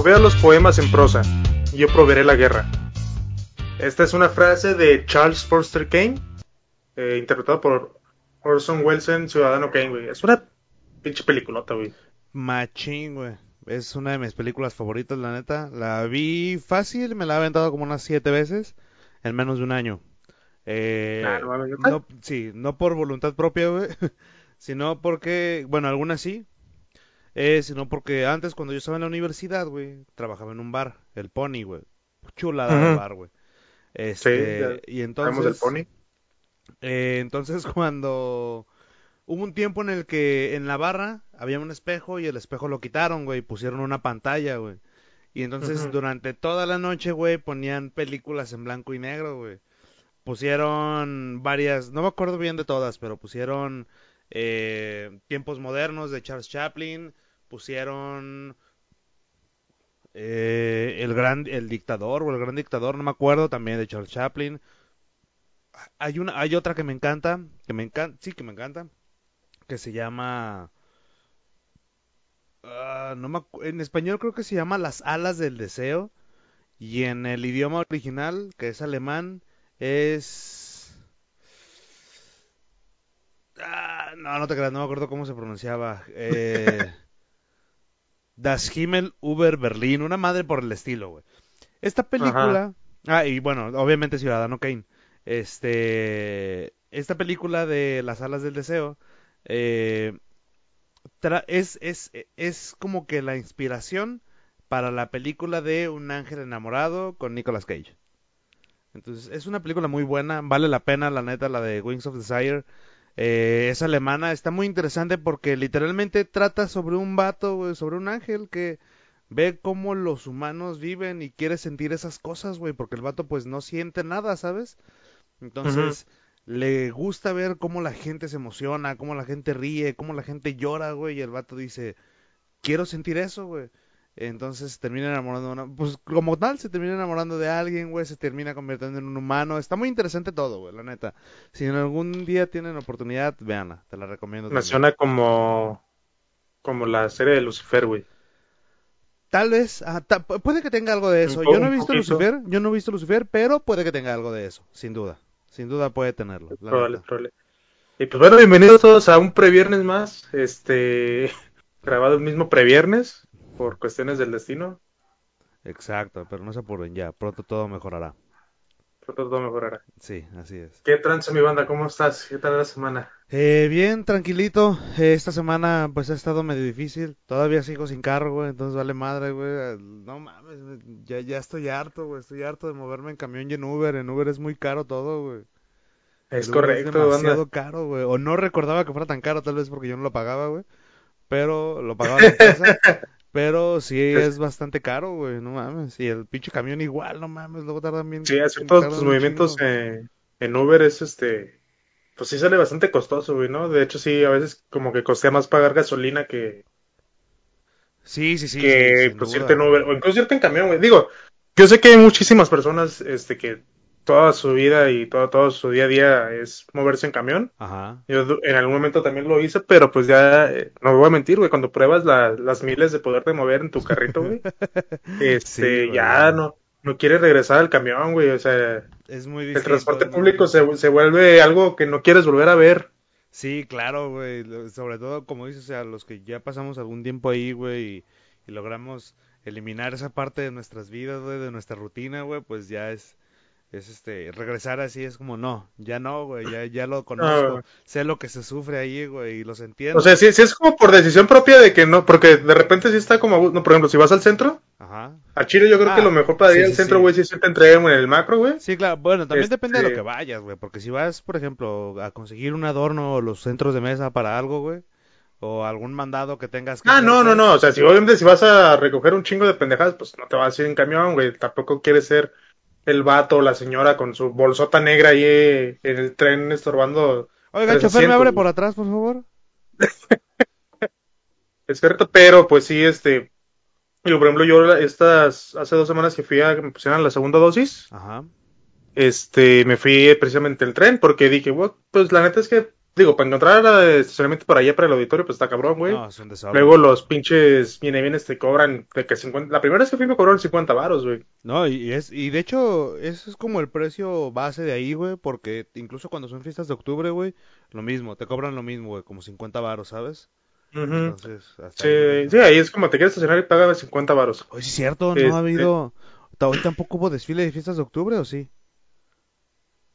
provea los poemas en prosa, y yo proveeré la guerra. Esta es una frase de Charles Forster Kane, eh, interpretado por Orson Welles en Ciudadano Kane, güey. Es una pinche peliculota, güey. Machín, güey. Es una de mis películas favoritas, la neta. La vi fácil, me la he aventado como unas siete veces en menos de un año. Eh, Ah, no, sí, no por voluntad propia, güey, sino porque, bueno, algunas sí, eh, sino porque antes cuando yo estaba en la universidad, güey, trabajaba en un bar, el Pony, güey. Chulada de bar, güey. Sí, Este, ya y del entonces, pony. eh, entonces cuando hubo un tiempo en el que en la barra había un espejo y el espejo lo quitaron, güey, y pusieron una pantalla, güey. Y entonces durante toda la noche, güey, ponían películas en blanco y negro, güey. Pusieron varias, no me acuerdo bien de todas, pero pusieron eh, Tiempos Modernos de Charles Chaplin, pusieron eh, el gran, el dictador o el gran dictador, no me acuerdo, también de Charles Chaplin. Hay una, hay otra que me encanta, que me encanta, sí que me encanta, que se llama, ah, no me en español creo que se llama Las alas del deseo y en el idioma original, que es alemán, es, ah, no, no te creas, no me acuerdo cómo se pronunciaba, eh, Das Himmel über Berlin, una madre por el estilo, güey. Esta película, ah, y bueno, obviamente Ciudadano Kane. Este, esta película de Las alas del deseo eh, tra- es, es, es como que la inspiración para la película de Un ángel enamorado con Nicolas Cage. Entonces, es una película muy buena, vale la pena, la neta, la de Wings of Desire. Eh, es alemana, está muy interesante porque literalmente trata sobre un vato, sobre un ángel que ve cómo los humanos viven y quiere sentir esas cosas, güey, porque el vato pues no siente nada, ¿sabes? Entonces, le gusta ver cómo la gente se emociona, cómo la gente ríe, cómo la gente llora, güey, y el vato dice, quiero sentir eso, güey. Entonces termina enamorando de una... Pues como tal, se termina enamorando de alguien, güey, se termina convirtiendo en un humano. Está muy interesante todo, güey, la neta. Si en algún día tienen oportunidad, véanla, te la recomiendo. Me suena como, como la serie de Lucifer, güey. Tal vez, ah, ta- puede que tenga algo de eso. Yo no he visto. Lucifer, yo no he visto Lucifer, pero puede que tenga algo de eso, sin duda. Sin duda puede tenerlo. la Probable, neta. probable. Y pues bueno, bienvenidos todos a un previernes más. Este, grabado el mismo previernes por cuestiones del destino. Exacto, pero no se apuren ya, pronto todo mejorará. Pronto todo mejorará. Sí, así es. ¿Qué trance, mi banda? ¿Cómo estás? ¿Qué tal la semana? Eh, bien, tranquilito. Eh, esta semana pues ha estado medio difícil. Todavía sigo sin carro, güey, entonces vale madre, güey. No mames, ya, ya estoy harto, güey. Estoy harto de moverme en camión y en Uber. En Uber es muy caro todo, güey. Es correcto, Es demasiado banda. caro, güey. O no recordaba que fuera tan caro, tal vez porque yo no lo pagaba, güey. Pero lo pagaba la empresa. Pero sí es bastante caro, güey. No mames. Y el pinche camión igual, no mames. Luego tardan bien. Sí, hacer todos tus movimientos eh, en Uber es este. Pues sí sale bastante costoso, güey, ¿no? De hecho, sí, a veces como que costea más pagar gasolina que, Sí, sí, sí. que sí, pues irte en Uber o incluso irte en camión, güey. Digo, yo sé que hay muchísimas personas este que toda su vida y todo, todo su día a día es moverse en camión. Ajá. Yo en algún momento también lo hice, pero pues ya, eh, no me voy a mentir, güey, cuando pruebas la- las miles de poderte mover en tu carrito, güey, este, ya no, no quieres regresar al camión, güey, o sea, Es muy el distinto. transporte es muy público se, se vuelve algo que no quieres volver a ver. Sí, claro, güey. Sobre todo, como dices, o sea, los que ya pasamos algún tiempo ahí, güey, y, y logramos eliminar esa parte de nuestras vidas, güey, de nuestra rutina, güey, pues ya es, es este, regresar así es como, no, ya no, güey, ya, ya lo conozco, güey. sé lo que se sufre ahí, güey, y los entiendo. O sea, sí, sí es como por decisión propia de que no, porque de repente sí está como, no, por ejemplo, si vas al centro, Ajá. a Chile yo creo que Ah, lo mejor para ir sí, al sí, centro, sí. güey, sí se te entrega en el macro, güey. Sí, claro. Bueno, también depende de lo Este- que vayas, güey. Porque si vas, por ejemplo, a conseguir un adorno o los centros de mesa para algo, güey. O algún mandado que tengas que Ah, hacer, no, no, no. O sea, si obviamente si vas a recoger un chingo de pendejadas, pues no te vas a ir en camión, güey. Tampoco quieres ser el vato o la señora con su bolsota negra ahí eh, en el tren estorbando. Oiga, chofer, ¿me abre por atrás, por favor? Es cierto, pero pues sí, este. Digo, por ejemplo, yo estas, hace dos semanas que fui a que me pusieran la segunda dosis, Ajá. este, me fui precisamente el tren porque dije, bueno, pues la neta es que Digo, para encontrar estacionamiento para allá, para el auditorio, pues está cabrón, güey. No, es un. Luego los pinches viene bienes te cobran de que 50... La primera vez que fui me cobraron 50 varos, güey. No, y es y de hecho ese es como el precio base de ahí, güey, porque incluso cuando son fiestas de octubre, güey, lo mismo, te cobran lo mismo, güey, como 50 varos, ¿sabes? Entonces, hasta Sí, ahí, sí, ahí es como te quieres estacionar y pagas 50 varos. Oye, es cierto, no Este- ha habido hoy tampoco hubo desfile de fiestas de octubre o sí?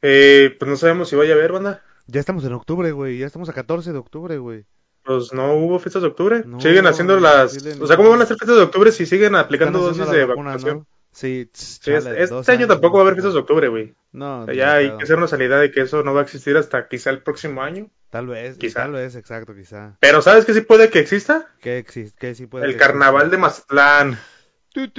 Eh, pues no sabemos si vaya a haber, banda. Ya estamos en octubre, güey, ya estamos a 14 de octubre, güey. Pues no hubo fiestas de octubre. No, siguen haciendo las... Chile O sea, ¿cómo van a hacer fiestas de octubre si siguen aplicando dosis de la vacuna, vacunación? ¿no? Sí, Sí, este año tampoco va a haber fiestas de octubre, güey. No, Ya ni hay que hacer una salida de que eso no va a existir hasta quizá el próximo año. Tal vez, Quizá. tal vez, exacto, quizá. Pero ¿sabes qué sí puede que exista? ¿Qué existe? ¿Qué sí puede El que carnaval de Mazatlán. ¿qué,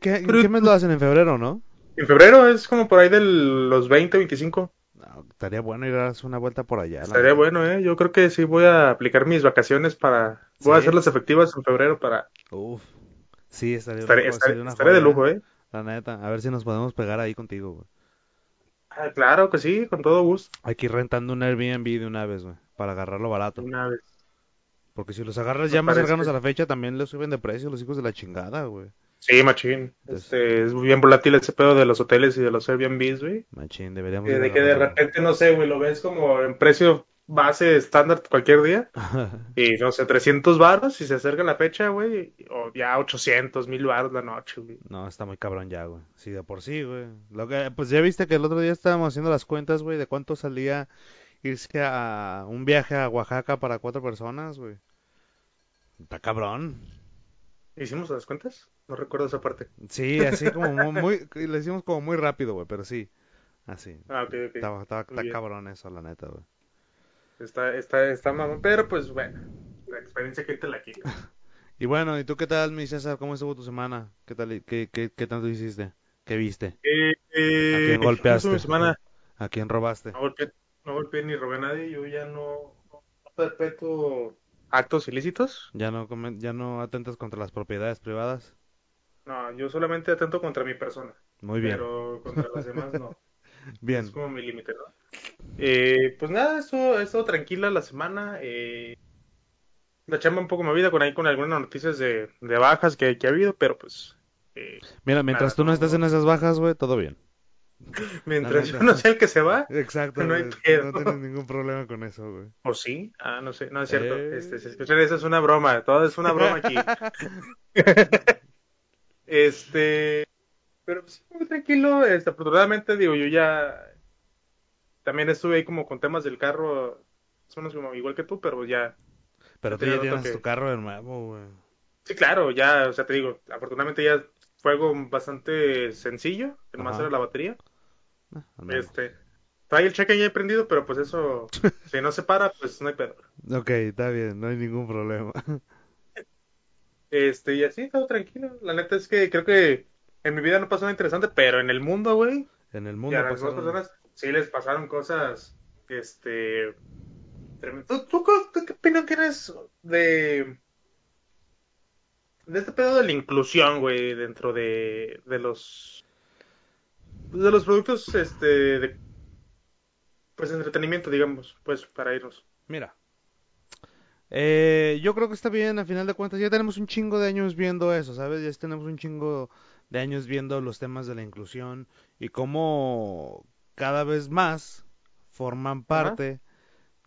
qué mes lo hacen? En febrero, ¿no? En febrero es como por ahí de los 20, 25. No, estaría bueno ir a darse una vuelta por allá. Estaría bueno, ¿eh? Yo creo que sí voy a aplicar mis vacaciones para... Voy a ¿Sí? hacerlas efectivas en febrero para... Uf. Sí, estaría, Estaré, una- estaré- sería una estaré de lujo, ¿eh? La neta, a ver si nos podemos pegar ahí contigo, güey. Ah, claro que sí, con todo gusto. Hay que ir rentando un Airbnb de una vez, güey, para agarrarlo barato. Una vez. Porque si los agarras Me ya más cercanos a la fecha, también les suben de precio los hijos de la chingada, güey. Sí, machín. Entonces- Este, es bien volátil ese pedo de los hoteles y de los Airbnbs, güey. Machín, deberíamos de que de repente, no sé, güey, lo ves como en precio base estándar cualquier día. Y no sé, 300 baros si se acerca la fecha, güey. O ya 800, 1000 baros la noche, güey. No, está muy cabrón ya, güey. Sí, de por sí, güey. Lo que, pues ya viste que el otro día estábamos haciendo las cuentas, güey, de cuánto salía irse a un viaje a Oaxaca para cuatro personas, güey. Está cabrón. ¿Hicimos las cuentas? No recuerdo esa parte. Sí, así como muy, muy- lo hicimos como muy rápido, güey, pero sí. Así. Ah, ok, ok. Estaba, estaba, Muy está cabrón eso, la neta, güey. Está, está, está mamón. Pero pues bueno, la experiencia que te la quita. Y bueno, ¿y tú qué tal, mi César? ¿Cómo estuvo tu semana? ¿Qué tal? ¿Qué, qué, qué tanto hiciste? ¿Qué viste? Eh, eh, ¿A quién ¿cómo golpeaste? estuvo mi semana? ¿A quién robaste? No golpeé, no golpeé ni robé a nadie. Yo ya no, no perpetuo actos ilícitos. ¿Ya no, ya no atentas contra las propiedades privadas? No, yo solamente atento contra mi persona. Muy bien. Pero contra los demás no. Bien. Es como mi límite, ¿no? Eh, pues nada, estuvo, estuvo tranquila la semana. Eh, la chamba un poco movida con ahí con algunas noticias de, de bajas que, que ha habido, pero pues eh, Mira, mientras Nada, tú no no, estés no. en esas bajas, güey, todo bien. mientras yo no sea el que se va, Exacto, No hay. No tienes ningún problema con eso, güey. o sí, ah, no sé, no es cierto. Eh. Este, eso es una broma, todo es una broma aquí. este, pero pues, muy tranquilo, este, afortunadamente, digo, yo ya también estuve ahí como con temas del carro, más o menos como igual que tú, pero ya, Pero tú ya tienes que- tu carro de nuevo, güey. sí, claro, ya, o sea, te digo, afortunadamente ya fue algo bastante sencillo, que nomás era la batería, Ah, este, trae el cheque ya prendido, pero pues eso, si no se para, pues no hay pedo. Ok, está bien, no hay ningún problema. Este, y así, todo tranquilo, la neta es que creo que en mi vida no pasó nada interesante, pero en el mundo, güey, En el y mundo a las pasaron... personas sí les pasaron cosas, este. ¿Tú, tú qué opinión tienes de, de este pedo de la inclusión, güey, dentro de, de los, de los productos, este, de, pues, entretenimiento, digamos, pues, para irnos. Mira, eh, yo creo que está bien, a final de cuentas, ya tenemos un chingo de años viendo eso, ¿sabes? Ya tenemos un chingo de años viendo los temas de la inclusión y cómo cada vez más forman parte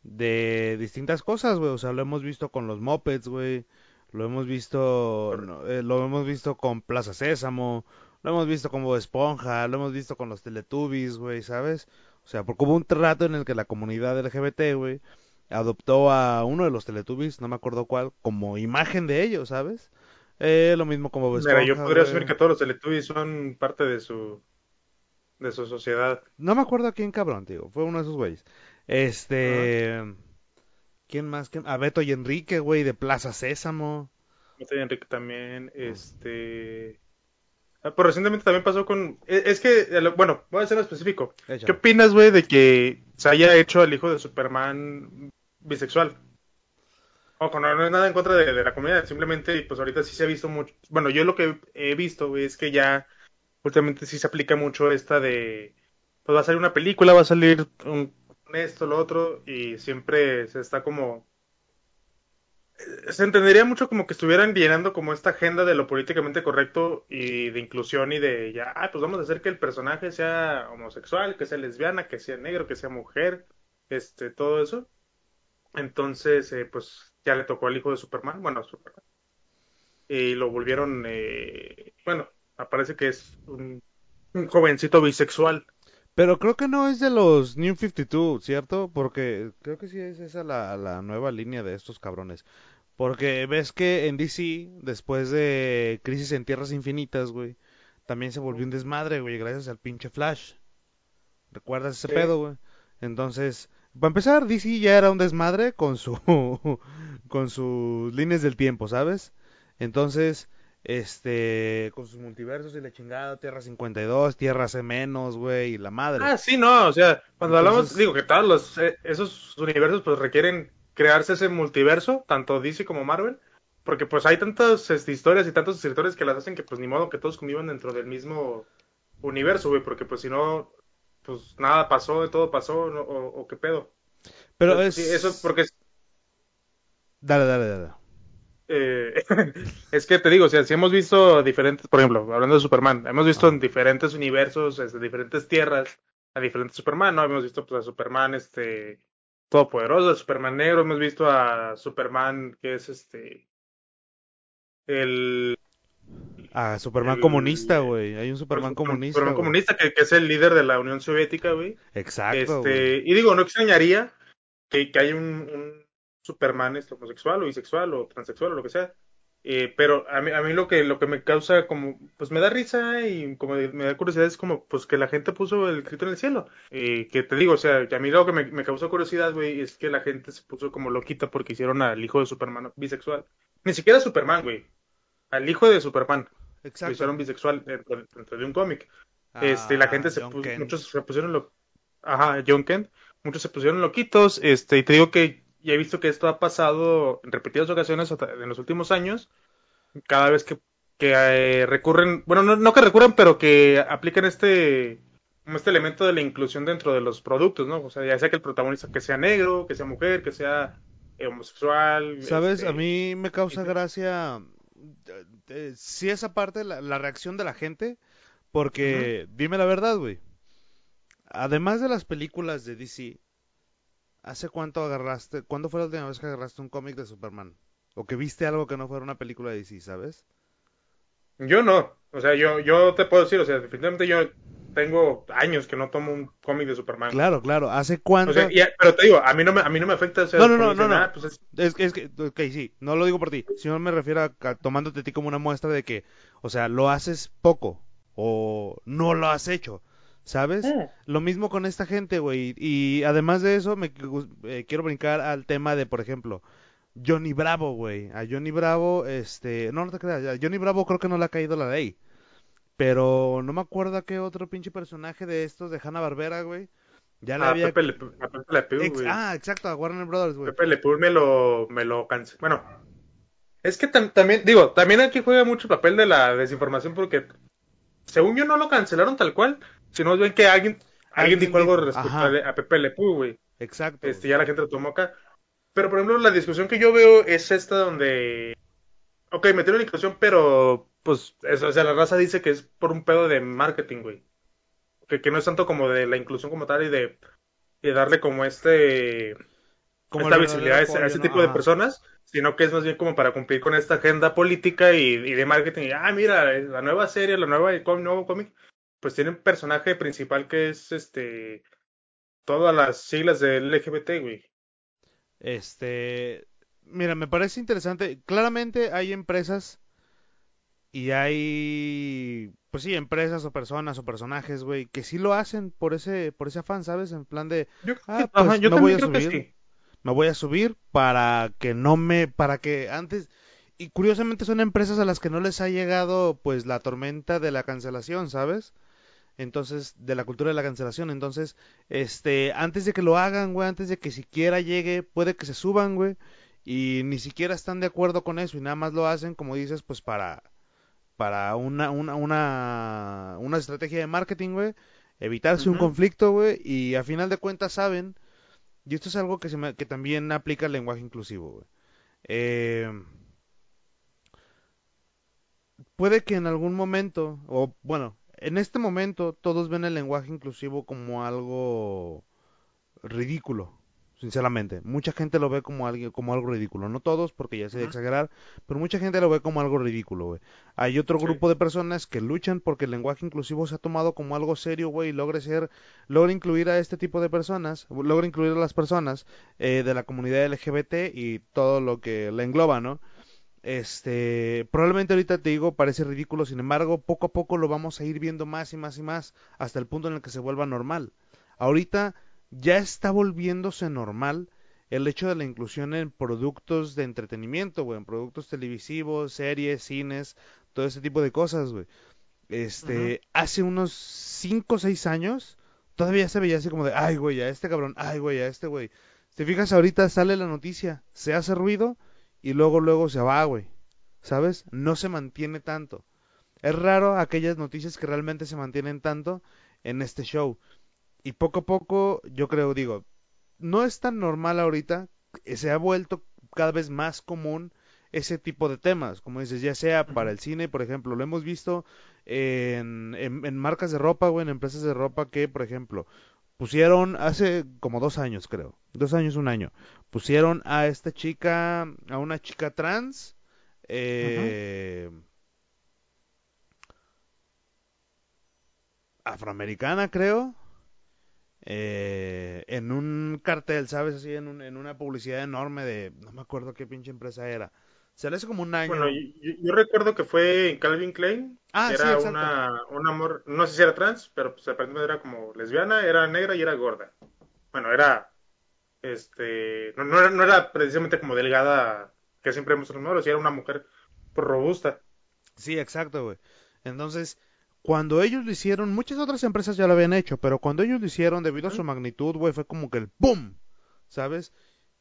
de distintas cosas, güey. O sea, lo hemos visto con los mopeds, güey. Lo hemos visto, no, eh, lo hemos visto con Plaza Sésamo, lo hemos visto con Bob Esponja, lo hemos visto con los Teletubbies, güey, ¿sabes? O sea, porque hubo un trato en el que la comunidad LGBT, güey, adoptó a uno de los Teletubbies, no me acuerdo cuál, como imagen de ellos, ¿sabes? Eh, lo mismo como Bob Mira, yo Esponja, podría güey. asumir que todos los Teletubbies son parte de su, de su sociedad. No me acuerdo a quién cabrón, tío. Fue uno de esos güeyes. Este. ¿Quién más? ¿Quién? A Beto y Enrique, güey, de Plaza Sésamo. Mete y Enrique también, este... Ah, Pues recientemente también pasó con... e- Es que, bueno, voy a ser específico. ¿Qué opinas, güey, de que se haya hecho al hijo de Superman bisexual? Ojo, no, no es nada en contra de, la comunidad, simplemente, pues ahorita sí se ha visto mucho... Bueno, yo lo que he visto, es que ya últimamente sí se aplica mucho esta de... Pues va a salir una película, va a salir un, esto, lo otro, y siempre se está como... Se entendería mucho como que estuvieran llenando como esta agenda de lo políticamente correcto y de inclusión y de ya, ah, pues vamos a hacer que el personaje sea homosexual, que sea lesbiana, que sea negro, que sea mujer, este, todo eso. Entonces, eh, pues ya le tocó al hijo de Superman, bueno, Superman. Y lo volvieron, eh, bueno, aparece que es un, un jovencito bisexual. Pero creo que no es de los New 52, ¿cierto? Porque creo que sí es esa la, la nueva línea de estos cabrones. Porque ves que en DC, después de Crisis en Tierras Infinitas, güey, también se volvió un desmadre, güey, gracias al pinche Flash. ¿Recuerdas ese Sí. pedo, güey? Entonces, para empezar, DC ya era un desmadre con su con sus líneas del tiempo, ¿sabes? Entonces, este, con sus multiversos y la chingada, Tierra 52, Tierra C menos, güey, y la madre. Ah, sí, no, o sea, cuando hablamos, digo que todos los, eh, esos universos pues requieren crearse ese multiverso, tanto DC como Marvel, porque pues hay tantas este, historias y tantos escritores que las hacen que pues ni modo que todos convivan dentro del mismo universo, güey, porque pues si no, pues nada pasó, todo pasó, ¿no? o, o qué pedo. Pero Pues, es... sí, eso porque es, Dale, dale, dale. eh, es que te digo, o sea, si hemos visto diferentes, por ejemplo, hablando de Superman, hemos visto en diferentes universos, este, diferentes tierras, a diferentes Superman, ¿no? Hemos visto pues a Superman, este, todopoderoso, a Superman negro, hemos visto a Superman que es este, el, Ah, Superman El- comunista, güey. Hay un Superman comunista. Superman comunista que, que es el líder de la Unión Soviética, güey. Exacto. Este, y digo, no extrañaría que, que haya un, un Superman este, homosexual o bisexual o transexual o lo que sea. Eh, pero a mí, a mí lo que lo que me causa como, pues me da risa y como me da curiosidad es como, pues que la gente puso el grito en el cielo. Eh, que te digo, o sea, que a mí lo que me, me causó curiosidad, güey, es que la gente se puso como loquita porque hicieron al hijo de Superman bisexual. Ni siquiera Superman, güey. Al hijo de Superman. Lo Exacto. hicieron bisexual dentro, dentro de un cómic. Este, la Ah, gente se John puso, Kent. muchos se pusieron lo, ajá, John Kent, muchos se pusieron loquitos, este, y te digo que ya he visto que esto ha pasado en repetidas ocasiones hasta- en los últimos años, cada vez que, que eh, recurren, bueno, no, no que recurren, pero que aplican este, como este elemento de la inclusión dentro de los productos, ¿no? O sea, ya sea que el protagonista que sea negro, que sea mujer, que sea homosexual. ¿Sabes? este, A mí me causa gracia. Eh, eh, sí, esa parte, la, la reacción de la gente. Porque, dime la verdad, güey. Además de las películas de DC, ¿hace cuánto agarraste? ¿Cuándo fue la última vez que agarraste un cómic de Superman? O que viste algo que no fuera una película de DC, ¿sabes? Yo no, o sea, yo, yo te puedo decir, o sea, definitivamente yo tengo años que no tomo un cómic de Superman. Claro, claro. ¿Hace cuánto? O sea, y- pero te digo, a mí no me, a mí no me afecta, o sea, No, no, no, no, no. ah, pues es- Es que, es que, ok, sí, no lo digo por ti, sino me refiero a, a tomándote a ti como una muestra de que, o sea, lo haces poco o no lo has hecho, ¿sabes? Eh. Lo mismo con esta gente, güey. Y además de eso, me eh, quiero brincar al tema de, por ejemplo, Johnny Bravo, güey. A Johnny Bravo, este, no, no te creas, a Johnny Bravo creo que no le ha caído la ley. Pero no me acuerdo a qué otro pinche personaje de estos de Hanna Barbera, güey. Ya le a había. Pepe Le, a Pepe Le Pew, güey. ah, exacto, a Warner Brothers, güey. Pepe Le Pew me lo, me lo canceló. Bueno, es que tam- también, digo, también aquí juega mucho el papel de la desinformación porque, según yo, no lo cancelaron tal cual, sino ven que alguien, alguien dijo algo respecto ajá. a Pepe Le Pew, güey. Exacto. Este, ya la gente lo tomó acá. Pero, por ejemplo, la discusión que yo veo es esta donde... Ok, metieron inclusión, pero... Pues, o sea, la raza dice que es por un pedo de marketing, güey. Que, que no es tanto como de la inclusión como tal y de, darle como este... Como esta visibilidad a ese, a tipo de personas, sino que es más bien como para cumplir con esta agenda política y, y de marketing. Y, ah, mira, la nueva serie, la nueva, el nuevo cómic, pues tiene un personaje principal que es este... Todas las siglas del LGBT, güey. Este, mira, me parece interesante. Claramente hay empresas y hay, pues sí, empresas o personas o personajes, güey, que sí lo hacen por ese, por ese afán, ¿sabes? En plan de, Yo, Ah, pues, ajá, yo me voy a subir. sí. me voy a subir para que no me, para que antes, y curiosamente son empresas a las que no les ha llegado, pues, la tormenta de la cancelación, ¿sabes? Entonces, de la cultura de la cancelación. Entonces, este, antes de que lo hagan, güey, antes de que siquiera llegue, puede que se suban, güey, y ni siquiera están de acuerdo con eso y nada más lo hacen, como dices, pues para, para una, una, una, una estrategia de marketing, güey, evitarse un conflicto, güey, y a final de cuentas saben Y esto es algo que, se me- que también aplica al lenguaje inclusivo, güey. Eh, puede que en algún momento, o bueno, en este momento todos ven el lenguaje inclusivo como algo ridículo, sinceramente. Mucha gente lo ve como algo, como algo ridículo. No todos, porque ya sé de Ujú. exagerar, pero mucha gente lo ve como algo ridículo, güey. Hay otro Sí. grupo de personas que luchan porque el lenguaje inclusivo se ha tomado como algo serio, güey, y logra ser, logra incluir a este tipo de personas, logra incluir a las personas eh, de la comunidad LGBT y todo lo que la engloba, ¿no? Este, probablemente ahorita te digo, parece ridículo, sin embargo, poco a poco lo vamos a ir viendo más y más y más, hasta el punto en el que se vuelva normal. Ahorita ya está volviéndose normal el hecho de la inclusión en productos de entretenimiento, güey, en productos televisivos, series, cines, todo ese tipo de cosas, güey. Este, hace unos 5 o 6 años, todavía se veía así como de, ay, güey, a este cabrón, ay, güey, a este güey. Te fijas, ahorita sale la noticia, se hace ruido y luego, luego se va, güey. ¿Sabes? No se mantiene tanto. Es raro aquellas noticias que realmente se mantienen tanto en este show. Y poco a poco, yo creo, digo, no es tan normal ahorita, eh, se ha vuelto cada vez más común ese tipo de temas, como dices, ya sea para el cine, por ejemplo, lo hemos visto en, en, en marcas de ropa o en empresas de ropa que, por ejemplo, pusieron hace como dos años, creo, dos años, un año, pusieron a esta chica, a una chica trans, eh, afroamericana, creo, eh, en un cartel, ¿sabes? Así, en, un- en una publicidad enorme de, no me acuerdo qué pinche empresa era. Se le hace como un Bueno, año. yo, yo- yo recuerdo que fue en Calvin Klein, Ah, sí, era exacto. una, una amor, no sé si era trans, pero pues aparentemente era como lesbiana, era negra y era gorda. Bueno, era, este, no, no era, no era precisamente como delgada, que siempre los modelos, era una mujer robusta. Sí, exacto, güey. Entonces, cuando ellos lo hicieron, muchas otras empresas ya lo habían hecho, pero cuando ellos lo hicieron, debido a su magnitud, güey, fue como que el ¡boom! ¿Sabes?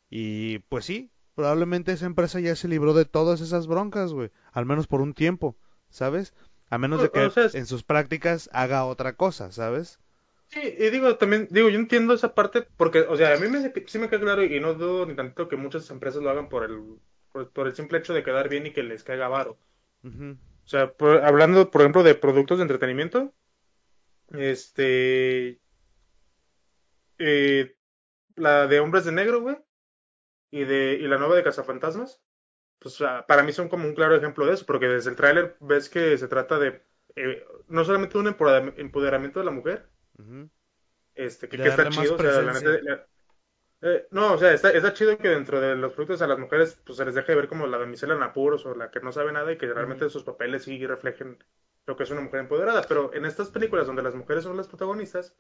Y pues sí, probablemente esa empresa ya se libró de todas esas broncas, güey. Al menos por un tiempo, ¿sabes? A menos de o que sea, en sus prácticas haga otra cosa, ¿sabes? sí, y digo, también, digo, yo entiendo esa parte, porque, o sea, a mí me, sí me queda claro y no dudo ni tantito que muchas empresas lo hagan por el, por, por el simple hecho de quedar bien y que les caiga varo. O sea, por- hablando, por ejemplo, de productos de entretenimiento, este, eh, la de Hombres de Negro, güey, y de y la nueva de Cazafantasmas, pues para mí son como un claro ejemplo de eso, porque desde el tráiler ves que se trata de eh, no solamente un empodera- empoderamiento de la mujer, este, que, está chido, o sea, la neta, la- eh, no, o sea, está, está chido que dentro de los productos a las mujeres pues se les deje ver como la damisela en apuros o la que no sabe nada y que realmente sus papeles sí reflejen lo que es una mujer empoderada, pero en estas películas donde las mujeres son las protagonistas,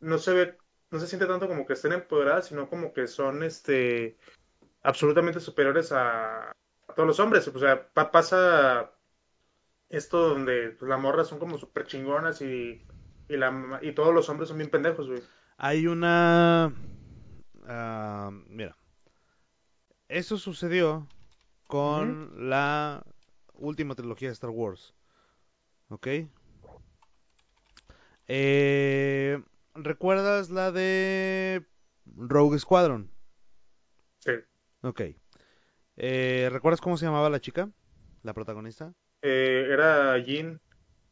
no se ve, no se siente tanto como que estén empoderadas, sino como que son este absolutamente superiores a, a todos los hombres. O sea, pa- pasa esto donde pues, las morras son como súper chingonas y, y, la, y todos los hombres son bien pendejos, güey. Hay una... ah, mira, eso sucedió con la última trilogía de Star Wars, ¿ok? Eh, ¿Recuerdas la de Rogue Squadron? Sí. Ok. Eh, ¿Recuerdas cómo se llamaba la chica? La protagonista. Eh, era Jean,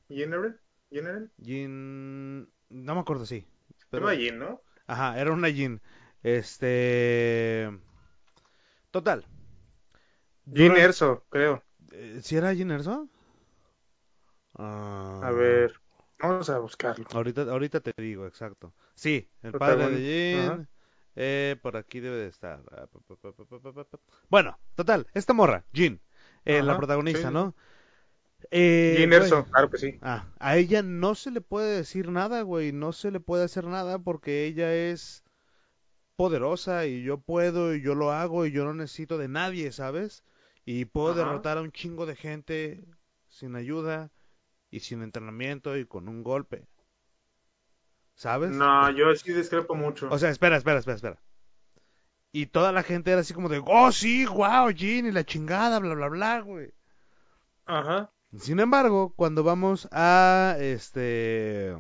Jean Jean Jean... No me acuerdo, sí. Llama Pero... Jean, ¿no? Ajá, era una Jean. Este. Total. Jim Erso, creo. Eh, ¿Si era Jim Erso? Ah. A ver, vamos a buscarlo. Ahorita, ahorita te digo, exacto. Sí, el padre de Jim. Eh, por aquí debe de estar. Ah, bueno, total, esta morra, Jin, eh, la protagonista, ¿no? Eh, Erso, claro que sí. Ah, a ella no se le puede decir nada, güey, no se le puede hacer nada porque ella es poderosa y yo puedo y yo lo hago y yo no necesito de nadie, ¿sabes? Y puedo Ajá. derrotar a un chingo de gente sin ayuda y sin entrenamiento y con un golpe, ¿sabes? No, yo sí discrepo O mucho. sea, espera, espera, espera, espera. Y toda la gente era así como de, oh sí, wow, Jean y la chingada, bla, bla, bla, güey. Ajá. Sin embargo, cuando vamos a este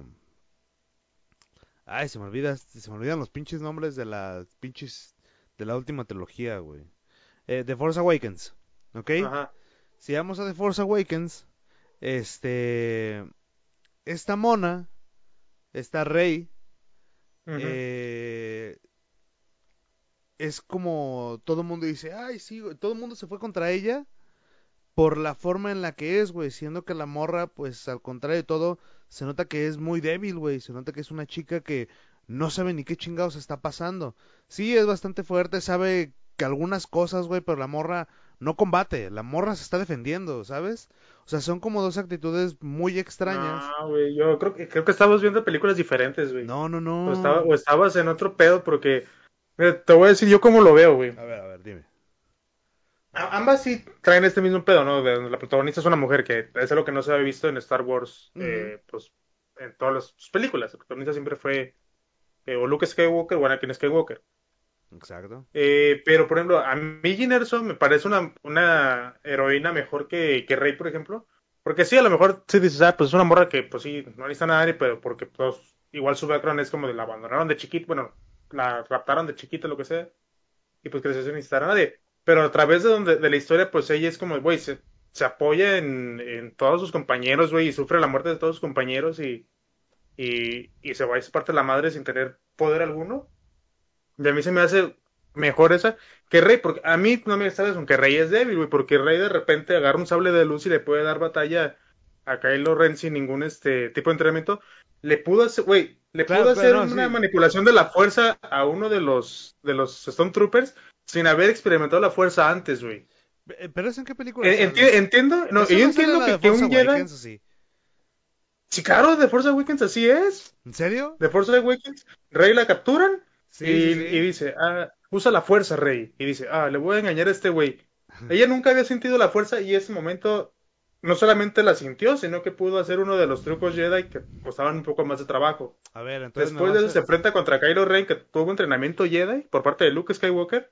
Ay, se me olvida, se me olvidan los pinches nombres de las pinches de la última trilogía, güey. Eh, The Force Awakens, ¿ok? Ajá. Si vamos a The Force Awakens, este, esta mona, esta rey, eh, es como todo el mundo dice, ay, sí, güey", todo el mundo se fue contra ella por la forma en la que es, güey, siendo que la morra, pues al contrario de todo, se nota que es muy débil, güey, se nota que es una chica que no sabe ni qué chingados está pasando. Sí, es bastante fuerte, sabe que algunas cosas, güey, pero la morra no combate, la morra se está defendiendo, ¿sabes? O sea, son como dos actitudes muy extrañas. No, güey, yo creo que, creo que estamos viendo películas diferentes, güey. No, no, O, no. estaba- o estabas en otro pedo porque... mira, te voy a decir yo cómo lo veo, güey. A ver, a ver, dime. Ambas sí traen este mismo pedo, ¿no? La protagonista es una mujer, que es algo que no se había visto en Star Wars, eh, pues, en todas las sus películas. La protagonista siempre fue eh, o Luke Skywalker o Anakin Skywalker. Exacto. Eh, pero, por ejemplo, a mí Jyn Erso me parece una, una heroína mejor que, que Rey, por ejemplo. Porque sí, a lo mejor sí dices, ah, pues es una morra que, pues sí, no necesita nada, nadie, pero porque, pues, igual su background es como de la abandonaron de chiquito, bueno, la raptaron de chiquito, lo que sea, y pues creció sin necesitar a nadie. Pero a través de, donde, de la historia, pues ella es como, güey, se, se apoya en, en todos sus compañeros, güey, y sufre la muerte de todos sus compañeros y, y, y se va y se parte la madre sin tener poder alguno. Y a mí se me hace mejor esa que Rey, porque a mí no me sabes aunque Rey es débil, güey, porque Rey de repente agarra un sable de luz y le puede dar batalla a Kylo Ren sin ningún este tipo de entrenamiento. Le pudo hacer, güey, le Claro, pudo hacer no, una sí. manipulación de la fuerza a uno de los de los Stormtroopers sin haber experimentado la fuerza antes, güey. Eh, ¿Pero eso en qué película Eh, enti- entiendo, no, ¿Eso yo no entiendo que, que un Jedi, sí? sí, claro, de Force Awakens así es. ¿En serio? De Force Awakens, Rey la capturan Sí, y, sí, sí. y dice, ah, usa la fuerza, Rey. Y dice, ah, le voy a engañar a este güey. Ella nunca había sentido la fuerza y ese momento no solamente la sintió, sino que pudo hacer uno de los trucos Jedi que costaban un poco más de trabajo. A ver, entonces Después de eso a- se enfrenta contra Kylo Ren, que tuvo entrenamiento Jedi por parte de Luke Skywalker.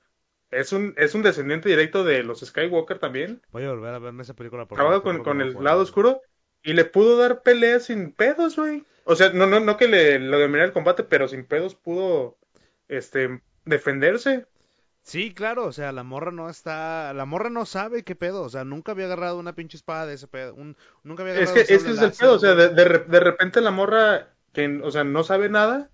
Es un, es un descendiente directo de los Skywalker también. Voy a volver a verme esa película. porque Trabaja con, que con el lado oscuro y le pudo dar peleas sin pedos, güey. O sea, no, no, no que le lo dominara el combate, pero sin pedos pudo este defenderse. Sí, claro, o sea, la morra no está, la morra no sabe qué pedo, o sea, nunca había agarrado una pinche espada de ese pedo, un- nunca había Es agarrado que, un es que es el pedo, o sea, de, de, de repente la morra que, o sea, no sabe nada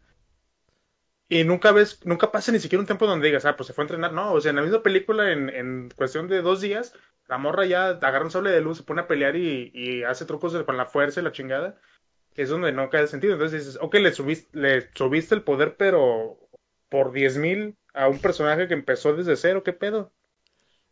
y nunca ves, nunca pasa ni siquiera un tiempo donde digas, ah, pues se fue a entrenar. No, o sea, en la misma película, en, en cuestión de dos días, la morra ya agarra un sable de luz, se pone a pelear y, y hace trucos de- con la fuerza y la chingada. Es donde no cae sentido. Entonces dices, ok, le subiste, le subiste el poder, pero por 10.000 a un personaje que empezó desde cero, ¿qué pedo?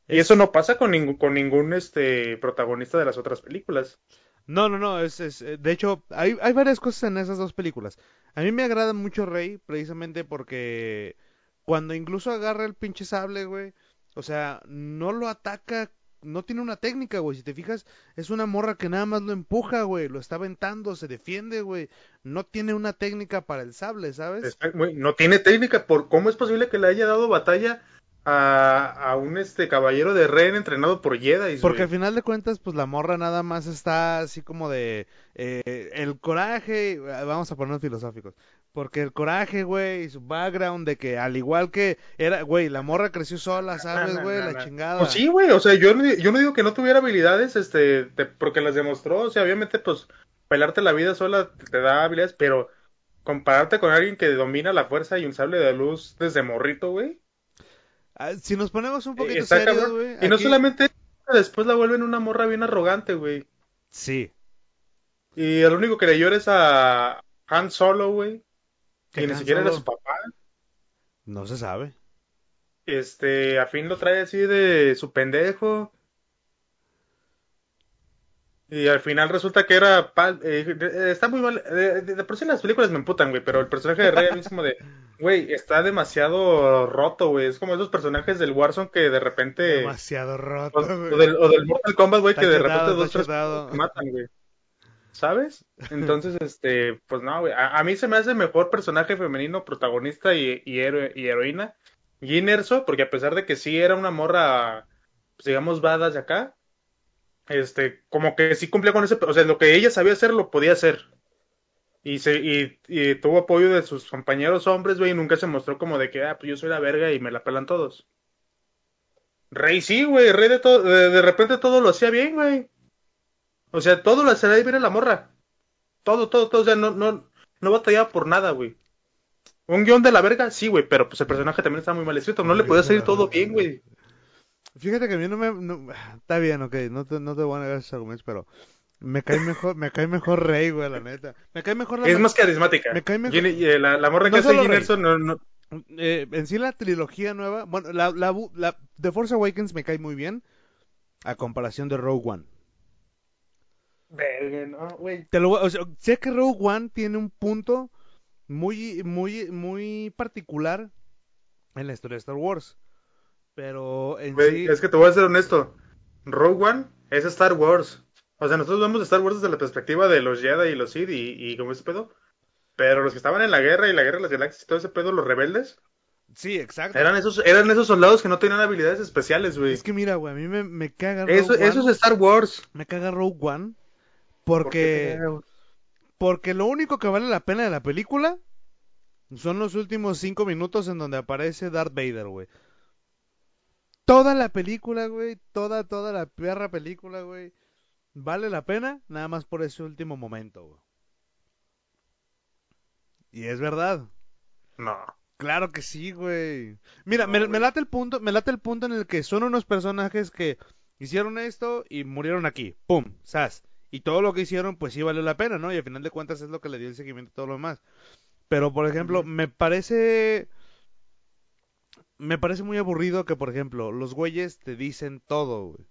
Y Es- eso no pasa con, ningún con ningún este protagonista de las otras películas. No, no, no, es, es, eh, de hecho, hay, hay varias cosas en esas dos películas. A mí me agrada mucho Rey, precisamente porque cuando incluso agarra el pinche sable, güey, o sea, no lo ataca, no tiene una técnica, güey, si te fijas, es una morra que nada más lo empuja, güey, lo está aventando, se defiende, güey, no tiene una técnica para el sable, ¿sabes? Está- güey, no tiene técnica. ¿Por cómo es posible que le haya dado batalla a, a un este caballero de Ren entrenado por Jedi? Porque al final de cuentas, pues la morra nada más está así como de eh, el coraje, vamos a ponernos filosóficos, porque el coraje, güey, y su background de que al igual que era, güey, la morra creció sola, ¿sabes, güey? La chingada. Pues sí, güey, o sea, yo, no- yo no digo que no tuviera habilidades, este, de- porque las demostró, o sea, obviamente, pues, pelarte la vida sola te, te da habilidades, pero compararte con alguien que domina la fuerza y un sable de luz desde morrito, güey, Si nos ponemos un poquito está serios, cabrón. güey. Y no solamente después la vuelven una morra bien arrogante, güey. Sí. Y el único que le llora es a Han Solo, güey. ¿Qué Que ni siquiera era Solo? su papá. No se sabe. Este, a fin lo trae así de su pendejo. Y al final resulta que era. eh, eh, está muy mal. eh, de, de por sí las películas me emputan, güey. Pero el personaje de Rey a mí es como de. Güey, está demasiado roto, güey. Es como esos personajes del Warzone que de repente. Demasiado O, roto, o güey. del, o del Mortal Kombat, güey, que de repente dos, tres matan, güey. ¿Sabes? Entonces, este, pues no, güey. A, a mí se me hace mejor personaje femenino, protagonista y, y, héroe- y heroína. Jyn Erso, porque a pesar de que sí era una morra, pues digamos, badass de acá, este, como que sí cumplía con ese, o sea, lo que ella sabía hacer lo podía hacer. Y, se, y, y tuvo apoyo de sus compañeros hombres, güey, y nunca se mostró como de que, ah, pues yo soy la verga y me la pelan todos. Rey sí, güey, Rey de todo, de, repente todo lo hacía bien, güey. O sea, todo lo hacía bien a la morra. Todo, todo, todo, o sea, no, no, no batallaba por nada, güey. Un guion de la verga, sí, güey, pero pues el personaje también estaba muy mal escrito, no le podía salir todo bien, güey. Fíjate que a mí no me... no- está bien, ok, no te, no te voy a negar esos argumentos, pero me cae mejor, me cae mejor Rey, güey, la neta. Me cae mejor la... Es más carismática. Me cae mejor- eh, la, la morra que No hace. Erso no, no, Eh, en sí la trilogía nueva, bueno, la, la, la The Force Awakens me cae muy bien a comparación de Rogue One. Verga, no, güey. Te lo, voy- o sea, sé que Rogue One tiene un punto muy, muy, muy particular en la historia de Star Wars. Pero en sí, Es que te voy a ser honesto. Rogue One es Star Wars. O sea, nosotros vemos Star Wars desde la perspectiva de los Jedi y los Sith y, y como ese pedo. Pero los que estaban en la guerra y la guerra de las galaxias y todo ese pedo, los rebeldes, sí, exacto. eran esos, eran esos soldados que no tenían habilidades especiales, güey. Es que mira, güey, a mí me, me caga Rogue Eso, One. eso es Star Wars. Me caga Rogue One ¿Por porque, porque lo único que vale la pena de la película son los últimos cinco minutos en donde aparece Darth Vader, güey. Toda la película, güey, toda, toda la perra película, güey, vale la pena nada más por ese último momento, güey. Y es verdad. No. Claro que sí, güey. Mira, No, me, me güey. late el punto, me late el punto en el que son unos personajes que hicieron esto y murieron aquí. Pum, sas. Y todo lo que hicieron, pues sí valió la pena, ¿no? Y al final de cuentas es lo que le dio el seguimiento a todo lo demás. Pero, por ejemplo, me parece. Me parece muy aburrido que, por ejemplo, los güeyes te dicen todo, güey.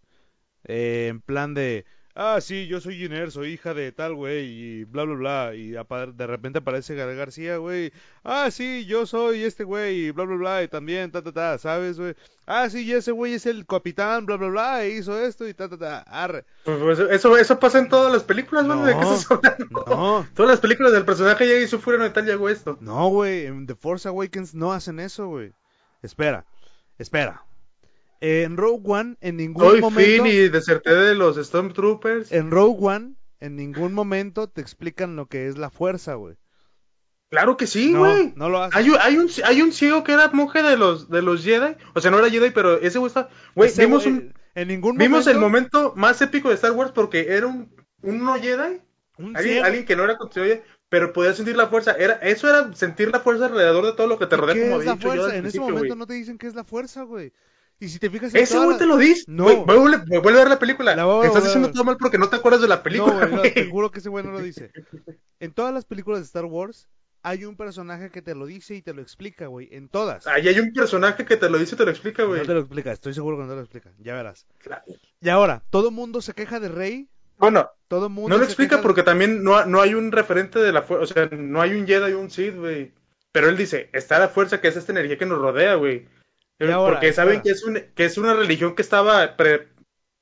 Eh, en plan de. Ah, sí, yo soy Giner, soy hija de tal, güey, y bla, bla, bla. Y de repente aparece Gael García, güey. Ah, sí, yo soy este güey, y bla, bla, bla, y también, ta, ta, ta, ¿sabes, güey? Ah, sí, y ese güey es el capitán, bla, bla, bla, e hizo esto y ta, ta, ta, arre. Pues, pues, eso, eso pasa en todas las películas, ¿no? ¿De qué estás hablando? no. Todas las películas del personaje llega y su furia no tal llegó esto. No, güey, en The Force Awakens no hacen eso, güey. Espera, espera. En Rogue One, en ningún Soy momento... Finn y deserté de los Stormtroopers. En Rogue One, en ningún momento te explican lo que es la fuerza, güey. Claro que sí, No, güey. no lo hacen. Hay, un- hay un hay un ciego que era monje de los de los Jedi, o sea, no era Jedi, pero ese güey está, güey, vimos un en ningún vimos momento, el momento más épico de Star Wars porque era un un no Jedi, un alguien, que no era considerado pero podía sentir la fuerza, era eso era sentir la fuerza alrededor de todo lo que te ¿Y rodea ¿Qué como es la había dicho yo fuerza? al En ese momento güey. no te dicen qué es la fuerza, güey. Y si te fijas en Ese güey la- te lo dice. No. Güey, vuelve, vuelve a ver la película. La voy Estás diciendo todo mal porque no te acuerdas de la No, película, güey, no, güey. te juro que ese güey no lo dice. En todas las películas de Star Wars hay un personaje que te lo dice y te lo explica, güey. En todas. Ahí hay un personaje que te lo dice y te lo explica, güey. No te lo explica, estoy seguro que no te lo explica. Ya verás. Claro. Y ahora, todo mundo se queja de Rey. Bueno, Todo mundo no lo explica porque también no, no hay un referente de la fuerza, o sea, no hay un Jedi y un Sith, güey. Pero él dice, está la fuerza que es esta energía que nos rodea, güey. Porque saben que es, un, que es una religión que estaba pre-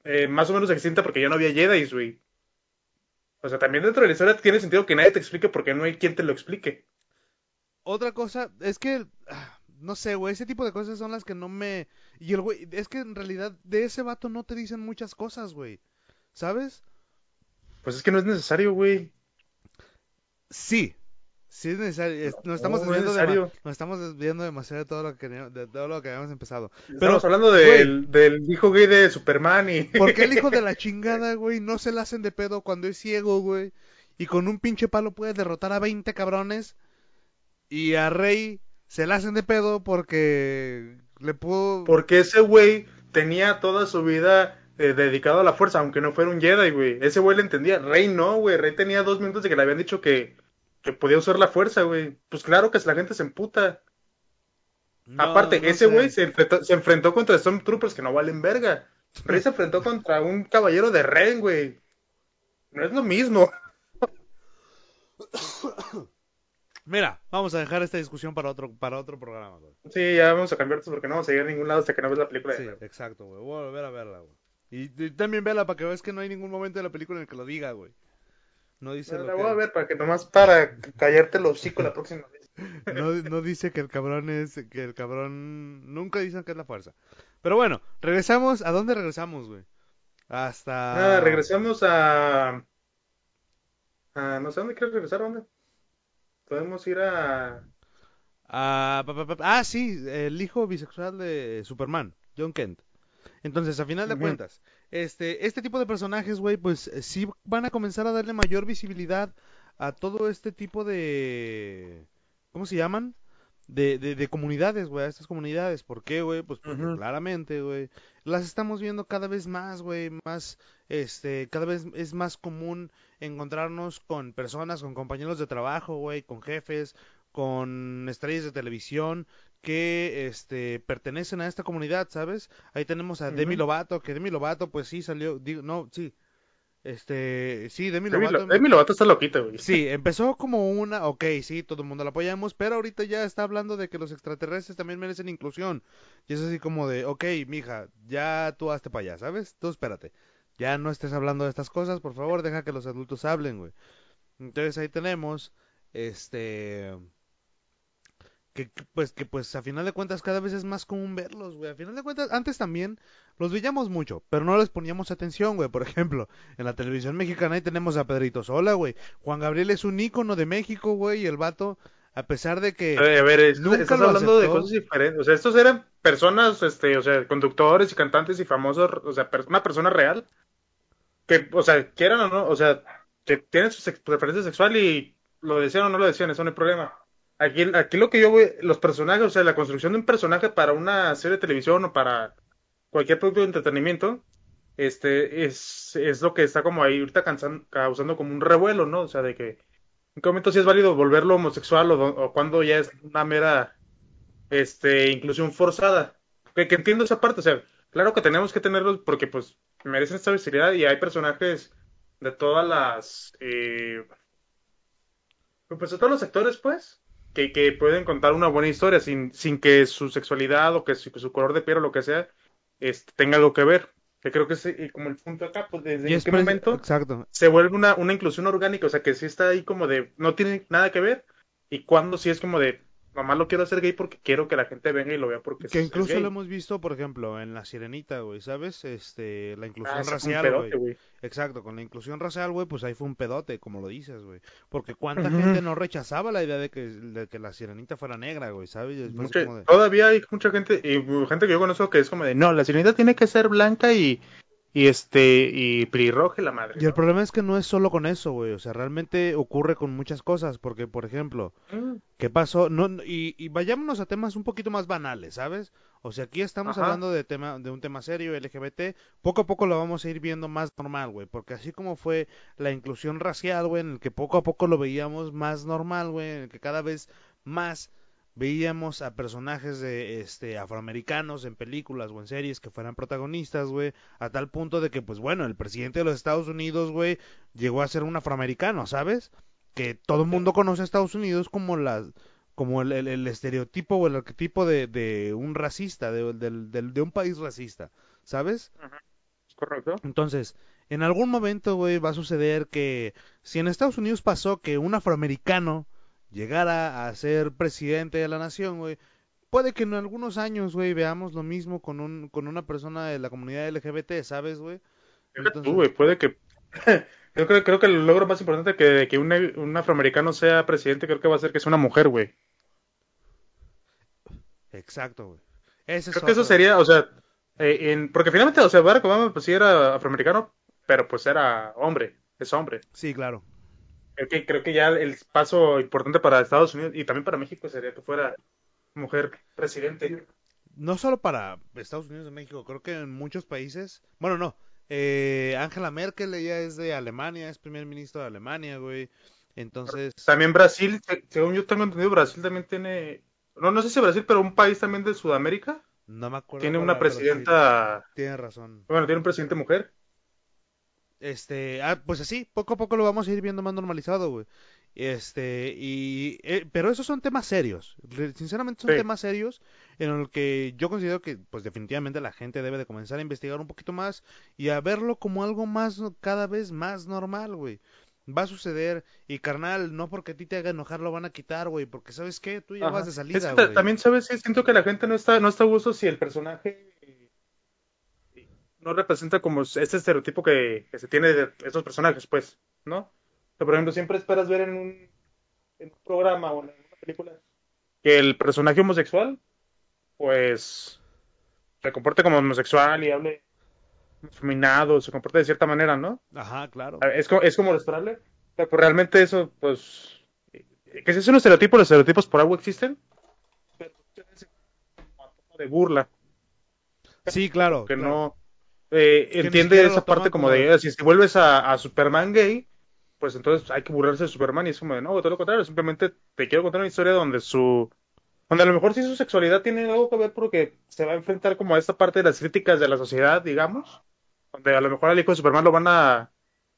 eh, más o menos extinta porque ya no había Jedi, güey. O sea, también dentro de la historia tiene sentido que nadie te explique porque no hay quien te lo explique. Otra cosa, es que, ah, no sé, güey, ese tipo de cosas son las que no me... Y el güey, es que en realidad de ese vato no te dicen muchas cosas, güey. ¿Sabes? Pues es que no es necesario, güey. Sí. Sí es necesario. es- nos, estamos no es desviando necesario. dema- nos estamos desviando demasiado de todo lo que, de todo lo que habíamos empezado. Estamos hablando del, del hijo gay de Superman y... ¿Por qué el hijo de la chingada, güey, no se la hacen de pedo cuando es ciego, güey? Y con un pinche palo puede derrotar a 20 cabrones. Y a Rey se la hacen de pedo porque le pudo... Porque ese güey tenía toda su vida eh, dedicado a la fuerza, aunque no fuera un Jedi, güey. Ese güey le entendía. Rey no, güey. Rey tenía dos minutos de que le habían dicho que, que podía usar la fuerza, güey. Pues claro que la gente se emputa. No, Aparte, no ese güey se enfrentó, se enfrentó contra Stormtroopers que no valen verga. Rey se enfrentó contra un caballero de Ren, güey. No es lo mismo. Mira, vamos a dejar esta discusión para otro, para otro programa, güey. Sí, ya vamos a cambiar esto porque no vamos a ir a ningún lado hasta que no ves la película. Sí, exacto, güey. Voy a volver a verla, güey. Y, y también vela para que veas que no hay ningún momento de la película en el que lo diga, güey. No dice La lo voy que... a ver para que nomás para callarte el hocico la próxima vez. No, no dice que el cabrón es, que el cabrón, nunca dicen que es la fuerza. Pero bueno, regresamos, ¿a dónde regresamos, güey? Hasta... Ah, regresamos a... a... No sé dónde quieres regresar, ¿dónde? podemos ir a... Ah, ah, sí, el hijo bisexual de Superman, John Kent. Entonces, a final de cuentas, este, este tipo de personajes, güey, pues eh, sí van a comenzar a darle mayor visibilidad a todo este tipo de... ¿Cómo se llaman? De, de, comunidades, güey, a estas comunidades. ¿Por qué, güey? Pues porque claramente, güey, las estamos viendo cada vez más, güey, más, este, cada vez es más común encontrarnos con personas, con compañeros de trabajo, güey, con jefes, con estrellas de televisión que este pertenecen a esta comunidad, ¿sabes? Ahí tenemos a Demi Lovato, que Demi Lovato pues sí salió, digo, no, sí. Este, sí, Demi Lovato. Demi Lovato está loquita, güey. Sí, empezó como una, ok, sí, todo el mundo la apoyamos, pero ahorita ya está hablando de que los extraterrestres también merecen inclusión. Y es así como de, ok, mija, ya tú hazte para allá, ¿sabes? Tú espérate. Ya no estés hablando de estas cosas, por favor, deja que los adultos hablen, güey. Entonces ahí tenemos, este, que, pues que pues a final de cuentas cada vez es más común verlos, güey. A final de cuentas, antes también los veíamos mucho, pero no les poníamos atención, güey. Por ejemplo, en la televisión mexicana ahí tenemos a Pedrito Sola, güey. Juan Gabriel es un ícono de México, güey, y el vato, a pesar de que... A ver, nunca estás hablando de cosas diferentes. O sea, estos eran personas, este, o sea, conductores y cantantes y famosos, o sea, una persona real. Que, o sea, quieran o no, o sea, que tienen su preferencia sexual y lo decían o no lo decían, eso no hay problema Aquí, aquí lo que yo voy, los personajes, o sea, la construcción de un personaje para una serie de televisión o para cualquier producto de entretenimiento, este, es, es lo que está como ahí ahorita causando como un revuelo, ¿no? O sea, de que en qué momento sí es válido volverlo homosexual o, cuando ya es una mera, este, inclusión forzada. Que, que, entiendo esa parte, o sea, claro que tenemos que tenerlos porque pues merecen esta visibilidad y hay personajes de todas las, eh, pues de todos los sectores, pues, que, que, pueden contar una buena historia sin, sin que su sexualidad o que su, color de piel o lo que sea este, tenga algo que ver. Que creo que es como el punto acá, pues desde ese momento exacto. se vuelve una, una inclusión orgánica, o sea que sí está ahí como de no tiene nada que ver y cuando sí es como de nomás lo quiero hacer gay porque quiero que la gente venga y lo vea porque que incluso lo hemos visto por ejemplo en la sirenita güey sabes este la inclusión ah, racial güey. exacto con la inclusión racial güey pues ahí fue un pedote como lo dices güey. Porque cuánta gente no rechazaba la idea de que, de que la sirenita fuera negra güey sabes todavía hay mucha gente y gente que yo conozco que es como de no la sirenita tiene que ser blanca y y este y Prirroje la madre. Y el problema es que no es solo con eso, güey, o sea, realmente ocurre con muchas cosas, porque por ejemplo, mm. ¿qué pasó? No y, y, vayámonos a temas un poquito más banales, ¿sabes? O sea, aquí estamos hablando de tema de un tema serio LGBT, poco a poco lo vamos a ir viendo más normal, güey, porque así como fue la inclusión racial, güey, en el que poco a poco lo veíamos más normal, güey, en el que cada vez más veíamos a personajes de este afroamericanos en películas o en series que fueran protagonistas, güey, a tal punto de que pues bueno, el presidente de los Estados Unidos, güey, llegó a ser un afroamericano, ¿sabes? Que todo el mundo conoce a Estados Unidos como como el, el, estereotipo o el arquetipo de, de un racista, de, de, un país racista, ¿sabes? Correcto. Entonces, en algún momento, güey, va a suceder que si en Estados Unidos pasó que un afroamericano llegara a ser presidente de la nación, güey, puede que en algunos años, güey, veamos lo mismo con, un, con una persona de la comunidad LGBT, ¿sabes, güey? Entonces... güey, puede que... creo, que... creo que el logro más importante que, que un, un afroamericano sea presidente, creo que va a ser que sea una mujer, güey. Exacto, güey. creo que eso sería, o sea, eh, en, porque finalmente, o sea, Barack Obama pues sí era afroamericano, pero pues era hombre, es hombre. Sí, claro creo que, creo que ya el paso importante para Estados Unidos y también para México sería que fuera mujer presidente. No solo para Estados Unidos y México, creo que en muchos países, bueno, no, eh, Angela Merkel ella es de Alemania, es primer ministro de Alemania, güey. Entonces... También Brasil, según yo tengo entendido, Brasil también tiene, no, no sé si Brasil, pero un país también de Sudamérica. No me acuerdo. Tiene una presidenta... tiene razón. Bueno, tiene un presidente mujer. Este, ah, pues así, poco a poco lo vamos a ir viendo más normalizado, güey. Este, y, eh, pero esos son temas serios. Sinceramente son temas serios en los que yo considero que, pues definitivamente la gente debe de comenzar a investigar un poquito más y a verlo como algo más, cada vez más normal, güey. Va a suceder y carnal, no porque a ti te haga enojar lo van a quitar, güey, porque sabes qué, tú ya vas de salida, güey. También sabes que siento que la gente no está, no está a gusto si el personaje no representa como este estereotipo que, se tiene de estos personajes, pues, ¿no? por ejemplo, siempre esperas ver en un en un programa o en una película que el personaje homosexual, pues, se comporte como homosexual y hable feminado, se comporte de cierta manera, ¿no? Ajá, claro. Es como, es como esperable. Pero pues, realmente eso, pues, que si es un estereotipo, los estereotipos por algo existen, pero de burla. Sí, claro. Que claro. no eh, entiende esa parte como como- de, si te vuelves a, a Superman gay, pues entonces hay que burlarse de Superman y es como de, no, todo lo contrario, simplemente te quiero contar una historia donde su, donde a lo mejor sí su sexualidad tiene algo que ver porque se va a enfrentar como a esta parte de las críticas de la sociedad, digamos, donde a lo mejor al hijo de Superman lo van a,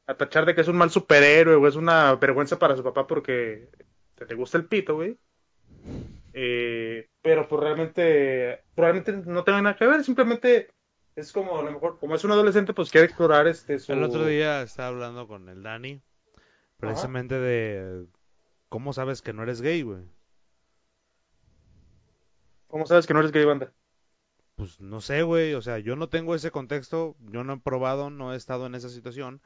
a tachar de que es un mal superhéroe o es una vergüenza para su papá porque te gusta el pito, güey. Eh, pero pues realmente, probablemente no tenga nada que ver, simplemente es como a lo mejor, como es un adolescente, pues quiere explorar este su... El otro día estaba hablando con el Dani, precisamente de cómo sabes que no eres gay, güey. ¿Cómo sabes que no eres gay, banda? Pues no sé, güey, o sea, yo no tengo ese contexto, yo no he probado, no he estado en esa situación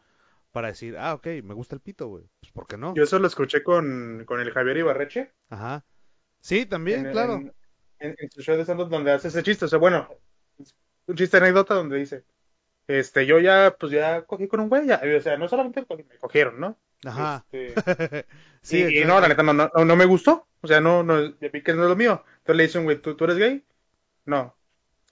para decir, ah, ok, me gusta el pito, güey. Pues ¿por qué no? Yo eso lo escuché con, con el Javier Ibarreche. Ajá. Sí, también, en, claro. En, en- en su show de stand donde hace ese chiste. O sea, bueno, un chiste anécdota donde dice, este, yo ya, pues ya cogí con un güey, ya, o sea, no solamente cogí, me cogieron, ¿no? Ajá. Este, Sí, y, no, la neta, no, no, no me gustó. O sea, no, no, ya vi que no es lo mío. Entonces le dice un güey, ¿tú, ¿tú eres gay? No.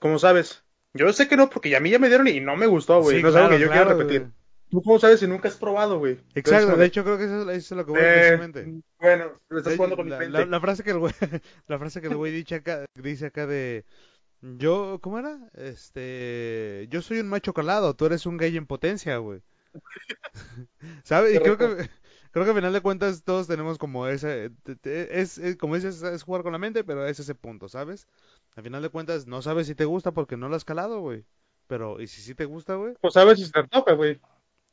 ¿Cómo sabes? Yo sé que no, porque a mí ya me dieron y no me gustó, güey. Sí, no es algo claro, que yo claro, quiero repetir. güey. ¿Tú cómo sabes si nunca has probado, güey? Exacto, de hecho creo que eso, eso es lo que voy eh, precisamente. bueno, lo estás jugando con mi mente. la- la frase que el güey, la frase que el güey dice acá, dice acá de yo, ¿cómo era? Este, yo soy un macho calado, tú eres un gay en potencia, güey. ¿Sabes? Y creo que creo que al final de cuentas todos tenemos como ese es, es- como dices, es jugar con la mente, pero es ese punto, ¿sabes? Al final de cuentas no sabes si te gusta porque no lo has calado, güey. Pero y si sí te gusta, güey? Pues sabes si se te antoja, güey.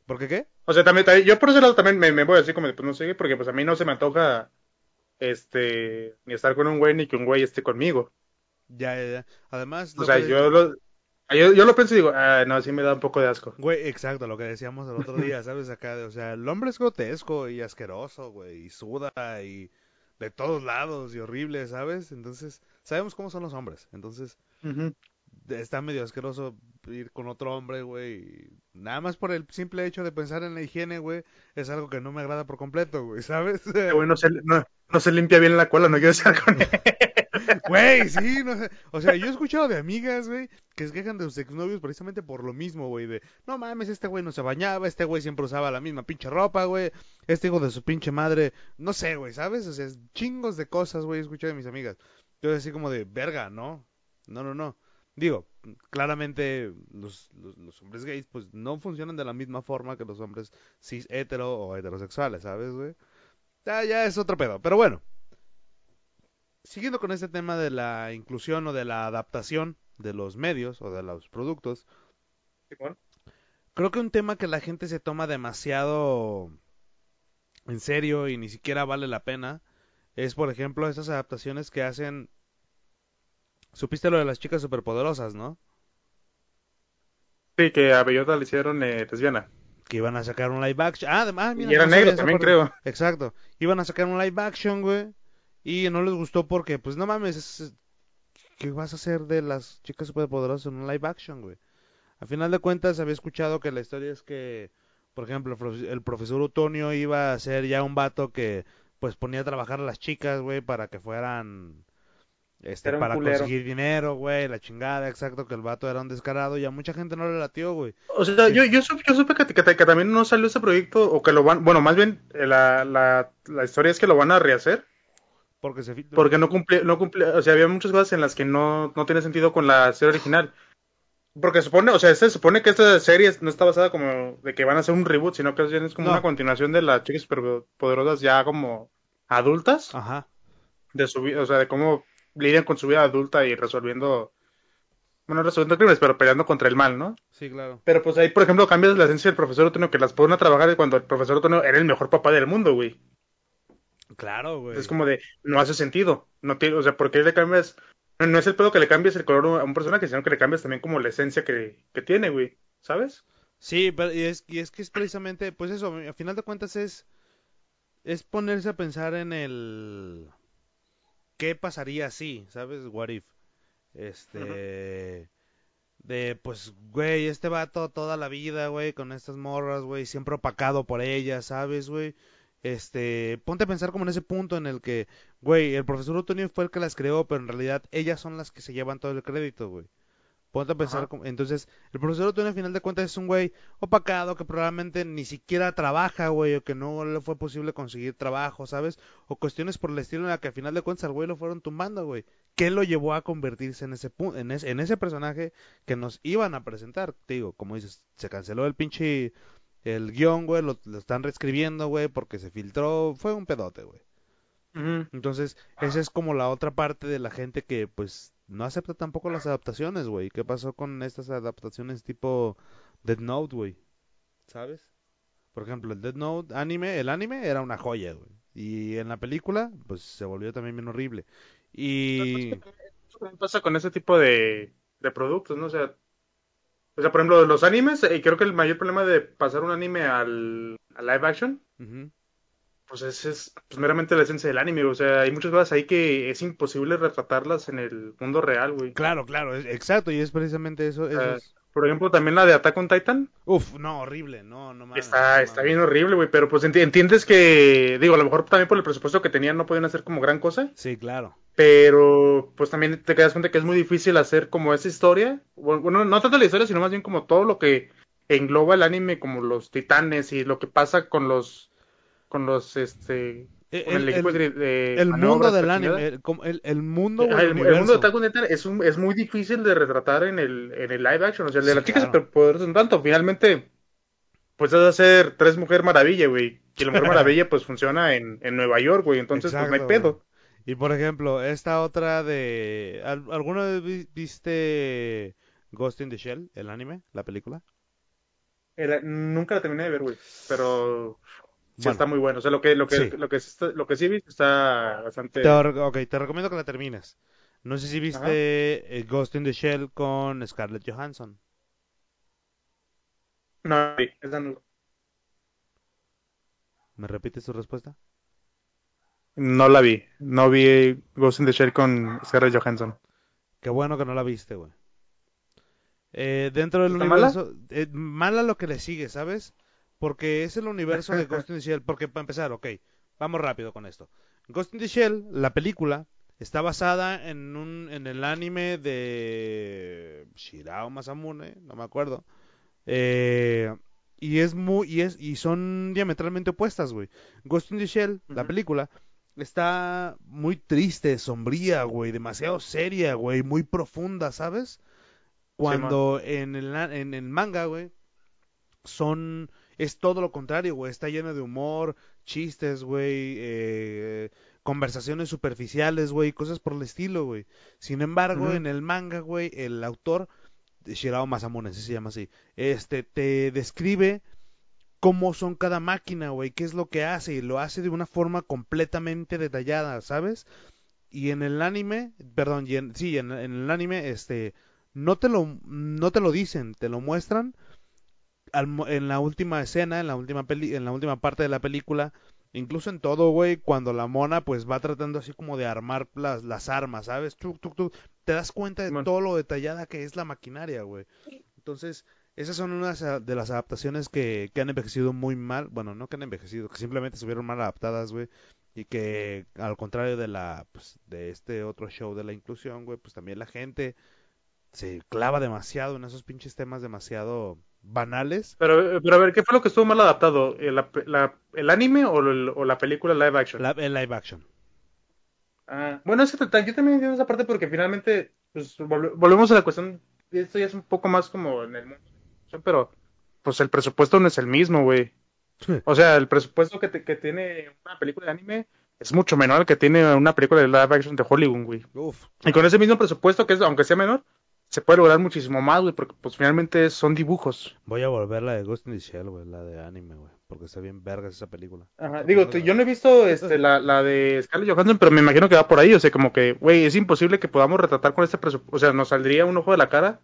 ¿Por qué qué? O sea, también, también- yo por ese lado también me, me voy así como pues no sé, porque pues a mí no se me antoja, este, ni estar con un güey ni que un güey esté conmigo. Ya, ya, ya. Además, O sea, que- yo lo, yo, yo lo pienso y digo, ah, no, sí me da un poco de asco. Güey, exacto, lo que decíamos el otro día, ¿sabes? Acá, de- o sea, el hombre es grotesco y asqueroso, güey, y suda y de todos lados y horrible, ¿sabes? Entonces, sabemos cómo son los hombres. Entonces, está medio asqueroso ir con otro hombre, güey. y Nada más por el simple hecho de pensar en la higiene, güey, es algo que no me agrada por completo, güey, ¿sabes? Güey no se, no, no se limpia bien la cola, no quiero estar con él. Güey, sí, no sé. O sea, yo he escuchado de amigas, güey, que se quejan de sus exnovios precisamente por lo mismo, güey. De, no mames, este güey no se bañaba, este güey siempre usaba la misma pinche ropa, güey. Este hijo de su pinche madre, no sé, güey, ¿sabes? O sea, chingos de cosas, güey, he escuchado de mis amigas. Yo así como de, verga, ¿no? No, no, no. Digo, claramente los, los, los hombres gays, pues no funcionan de la misma forma que los hombres cis hetero o heterosexuales, ¿sabes, güey? Ya, ya es otro pedo, pero bueno siguiendo con este tema de la inclusión o de la adaptación de los medios o de los productos, creo que un tema que la gente se toma demasiado en serio y ni siquiera vale la pena es, por ejemplo, esas adaptaciones que hacen... Supiste lo de las chicas superpoderosas, ¿no? Sí, que a Bellota le hicieron eh, lesbiana. Que iban a sacar un live action. Ah, además, mira, y era no negro sabía también, creo. Exacto. Iban a sacar un live action, güey. Y no les gustó porque, pues no mames, es- ¿qué vas a hacer de las chicas superpoderosas en un live action, güey? A final de cuentas, había escuchado que la historia es que, por ejemplo, el profe- el profesor Utonio iba a ser ya un vato que, pues ponía a trabajar a las chicas, güey, para que fueran, este, Era para culero. conseguir dinero, güey, la chingada, exacto, que el vato era un descarado y a mucha gente no le latió, güey. O sea, yo, yo, supe, yo supe que, que, que también no salió ese proyecto, o que lo van, bueno, más bien eh, la, la, la historia es que lo van a rehacer, Porque se filtró. porque no cumple, no cumple, o sea, había muchas cosas en las que no, no tiene sentido con la serie original. Porque supone, o sea, se supone que esta serie no está basada como de que van a hacer un reboot, sino que es como No. una continuación de las chicas superpoderosas ya como adultas, Ajá. de su vida, o sea, de cómo lidian con su vida adulta y resolviendo, bueno, resolviendo crímenes, pero peleando contra el mal, ¿no? Sí, claro. Pero pues ahí, por ejemplo, cambias la esencia del profesor Otoño, que las ponen a trabajar cuando el profesor Otoño era el mejor papá del mundo, güey. Claro, güey. Es como de, no hace sentido. No tiene, o sea, ¿por qué le cambias? No, no es el pedo que le cambies el color a un personaje, sino que le cambias también como la esencia que, que tiene, güey. ¿Sabes? Sí, pero y es, y es que es precisamente, pues eso, a final de cuentas es es ponerse a pensar en el qué pasaría si, ¿sabes? What if. Este de pues güey, este vato toda la vida, güey, con estas morras, güey, siempre opacado por ellas, ¿sabes, güey? Este, ponte a pensar como en ese punto en el que, güey, el profesor Otonio fue el que las creó, pero en realidad ellas son las que se llevan todo el crédito, güey. Ponte a pensar, entonces, el profesor Otoño al final de cuentas es un güey opacado que probablemente ni siquiera trabaja, güey, o que no le fue posible conseguir trabajo, ¿sabes? O cuestiones por el estilo en la que al final de cuentas al güey lo fueron tumbando, güey. ¿Qué lo llevó a convertirse en ese, en ese, en ese personaje que nos iban a presentar? Te digo, como dices, se canceló el pinche, el guion, güey, lo, están reescribiendo, güey, porque se filtró, fue un pedote, güey. Entonces, esa es como la otra parte de la gente que, pues, no acepta tampoco las adaptaciones, güey. ¿Qué pasó con estas adaptaciones tipo Dead Note, güey? ¿Sabes? Por ejemplo, el Dead Note anime, el anime era una joya, güey. Y en la película, pues se volvió también bien horrible. Y... ¿Qué pasa con ese tipo de, de productos, no? O sea, o sea, por ejemplo, los animes, y eh, creo que el mayor problema de pasar un anime al, live action, pues es, es pues meramente la esencia del anime, o sea, hay muchas cosas ahí que es imposible retratarlas en el mundo real, güey. Claro, claro, exacto, y es precisamente eso. Por ejemplo, también la de Attack on Titan. Uf, no, horrible, no, no mames. Está, está bien horrible, güey, pero pues entiendes que, digo, a lo mejor también por el presupuesto que tenían no podían hacer como gran cosa. Sí, claro. Pero, pues también te quedas cuenta que es muy difícil hacer como esa historia. Bueno, no tanto la historia, sino más bien como todo lo que engloba el anime, como los titanes y lo que pasa con los con los este el, el, mundo del anime el, el, mundo el, mundo de Attack on Titan es, es muy difícil de retratar en el, en el live action o sea el de las chicas superpoderosas un tanto. Finalmente pues es hacer tres mujer maravilla güey. Y la mujer maravilla pues funciona en, en Nueva York güey. Entonces pues no hay pedo y por ejemplo esta otra de ¿alguna vez viste Ghost in the Shell el anime la película nunca la terminé de ver güey pero Sí, está muy bueno. O sea, lo que, lo que, sí. lo que, lo que sí viste está bastante. Te, ok, te recomiendo que la termines. No sé si viste eh, Ghost in the Shell con Scarlett Johansson. No, esa no. ¿Me repites tu respuesta? No la vi. No vi Ghost in the Shell con Scarlett Johansson. Qué bueno que no la viste, güey. Eh, dentro del universo. Mala? Eh, mala lo que le sigue, ¿sabes? Porque es el universo de Ghost in the Shell. Porque para empezar, ok, vamos rápido con esto. Ghost in the Shell, la película, está basada en un en el anime de Shirao Masamune, no me acuerdo. Eh, y es muy y es y son diametralmente opuestas, güey. Ghost in the Shell, la película, está muy triste, sombría, güey, demasiado seria, güey, muy profunda, ¿sabes? Cuando en, el, en el manga, güey, son es todo lo contrario, güey. Está lleno de humor, chistes, güey, eh, conversaciones superficiales, güey, cosas por el estilo, güey. Sin embargo, en el manga, güey, el autor, Shirao Masamune, se llama así, este, te describe cómo son cada máquina, güey, qué es lo que hace, y lo hace de una forma completamente detallada, ¿sabes? Y en el anime, perdón, sí, en, en, el anime, este, no te lo, no te lo dicen, te lo muestran, en la última escena, en la última peli, en la última parte de la película, incluso en todo, güey, cuando la mona pues va tratando así como de armar las, las armas, ¿sabes? te das cuenta de todo lo detallada que es la maquinaria, güey. Entonces, esas son unas de las adaptaciones que, que han envejecido muy mal, bueno, no que han envejecido, que simplemente estuvieron mal adaptadas, güey, y que al contrario de la pues, de este otro show de la inclusión, güey, pues también la gente se clava demasiado en esos pinches temas demasiado banales. Pero, pero a ver, ¿qué fue lo que estuvo mal adaptado? ¿El, el anime o, la película live action? el live action. Ah, bueno, yo también entiendo esa parte porque finalmente pues, volvemos a la cuestión, esto ya es un poco más como en el mundo, pero pues el presupuesto no es el mismo, güey. O sea, el presupuesto que, que tiene una película de anime es mucho menor al que tiene una película de live action de Hollywood, güey. Y con ese mismo presupuesto, que es, aunque sea menor, se puede lograr muchísimo más, güey, porque pues finalmente son dibujos. Voy a volver la de Ghost in the Shell, güey, la de anime, güey, porque está bien vergas esa película. Ajá, digo, yo no he visto este, la, la de Scarlett Johansson, pero me imagino que va por ahí, o sea, como que, güey, es imposible que podamos retratar con este presupuesto, o sea, nos saldría un ojo de la cara,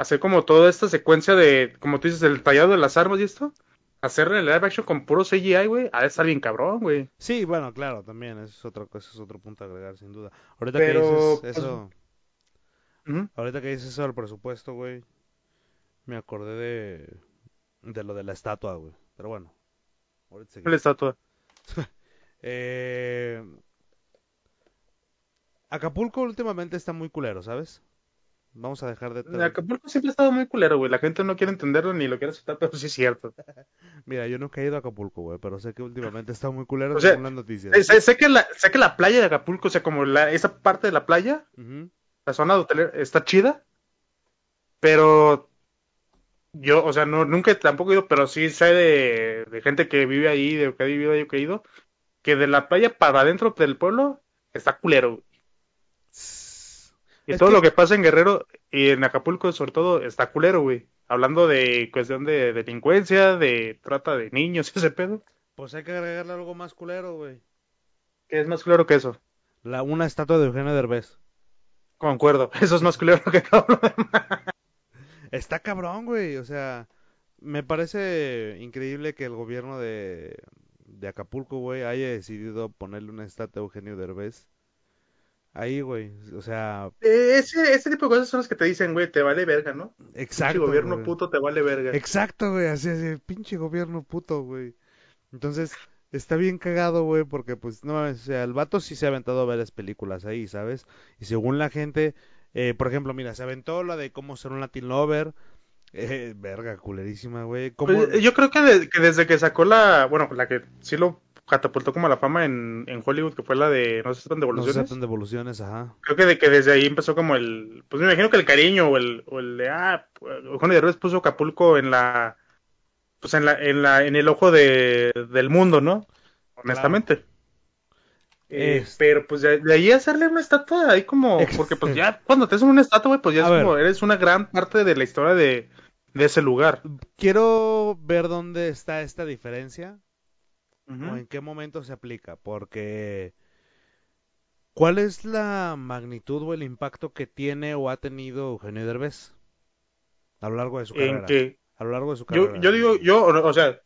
hacer como toda esta secuencia de, como tú dices, el tallado de las armas y esto, hacer el live action con puro CGI, güey, ha de estar bien cabrón, güey. Sí, bueno, claro, también, eso es otra cosa, es otro punto a agregar, sin duda. Ahorita Pero, que dices pues, eso, ahorita que dices eso del presupuesto, güey, me acordé de, de lo de la estatua, güey. Pero bueno, ahorita La seguimos. estatua. Eh, Acapulco últimamente está muy culero, ¿sabes? Vamos a dejar de... Acapulco siempre ha estado muy culero, güey. La gente no quiere entenderlo ni lo quiere aceptar, pero sí es cierto. Mira, yo nunca he ido a Acapulco, güey, pero sé que últimamente está muy culero O sea, según las noticias. Sé, sé que la, sé que la playa de Acapulco, o sea, como la, esa parte de la playa, la zona de hotelera, está chida, pero yo, o sea, no, nunca tampoco he ido, pero sí sé de, de gente que vive ahí, de que ha vivido ahí que ha ido, que de la playa para adentro del pueblo está culero. güey. Y Es todo que- lo que pasa en Guerrero y en Acapulco, sobre todo, está culero, güey. Hablando de cuestión de delincuencia, de trata de niños, ese pedo. Pues hay que agregarle algo más culero, güey. ¿Qué es más culero que eso? La, una estatua de Eugenio Derbez. Concuerdo, eso es más culero que todo lo demás. Está cabrón, güey. O sea, me parece increíble que el gobierno de, de Acapulco, güey, haya decidido ponerle una estatua a Eugenio Derbez. Ahí, güey. O sea, Eh, Ese, ese tipo de cosas son las que te dicen, güey, te vale verga, ¿no? exacto. Pinche gobierno güey. puto te vale verga. Exacto, güey. Así, así, pinche gobierno puto, güey. Entonces, está bien cagado, güey, porque, pues, no o sea, el vato sí se ha aventado varias películas ahí, ¿sabes? Y según la gente, eh, por ejemplo, mira, se aventó la de cómo ser un Latin Lover. Eh, verga, culerísima, güey. ¿Cómo... Pues, yo creo que, de- que desde que sacó la, bueno, la que sí lo catapultó como a la fama en, en Hollywood, que fue la de No se tratan de No se evoluciones. tratan de evoluciones, ajá. Creo que, de, que desde ahí empezó como el, pues me imagino que el cariño o el, o el de, ah, Eugenio Derbez puso Acapulco en la, pues en la, en la, en el ojo de, del mundo, ¿no? Honestamente. Eh, Es- Pero pues de, de ahí hacerle una estatua ahí como, porque pues ya cuando te hacen una estatua, pues ya A es ver. como, eres una gran parte de la historia de, de ese lugar. Quiero ver dónde está esta diferencia O en qué momento se aplica, porque ¿cuál es la magnitud o el impacto que tiene o ha tenido Eugenio Derbez a lo largo de su carrera? que, A lo largo de su yo, carrera. yo digo, yo, o sea,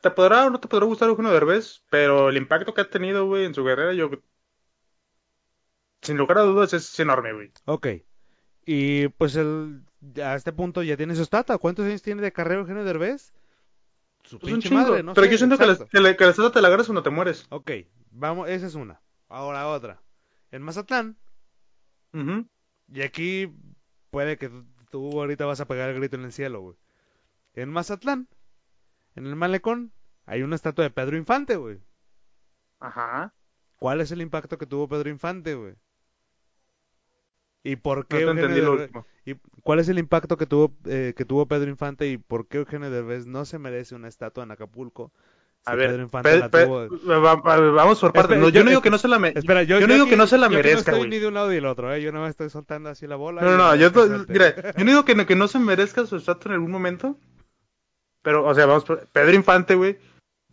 te podrá o no te podrá gustar Eugenio Derbez, pero el impacto que ha tenido, güey, en su carrera, yo, sin lugar a dudas, es enorme, güey. Ok. Y pues el, a este punto ya tiene su estatua. ¿Cuántos años tiene de carrera Eugenio Derbez? Su Pues un pinche madre, no pero sé, yo siento que la, exacto. que, la, que la estatua te la agarras cuando te mueres. Ok, vamos, esa es una. Ahora otra. En Mazatlán, Ujú. y aquí puede que tú- tú ahorita vas a pegar el grito en el cielo, güey. En Mazatlán, en el malecón, hay una estatua de Pedro Infante, güey. Ajá. ¿Cuál es el impacto que tuvo Pedro Infante, güey? ¿Y por No qué te Eugenio. ¿Y cuál es el impacto que tuvo eh, que tuvo Pedro Infante y por qué Eugenio Derbez no se merece una estatua en Acapulco? A ver, Pedro Infante Pe- la Pe- tuvo- vamos por partes. No, yo yo- no digo que no se la me... Espera, yo, yo no digo aquí- que no se la yo merezca, no güey. estoy ni de un lado ni del otro, ¿eh? Yo no me estoy soltando así la bola. No, no, no, yo, que mira, yo no digo que no, que no se merezca su estatua en algún momento. Pero, o sea, vamos, por- Pedro Infante, güey,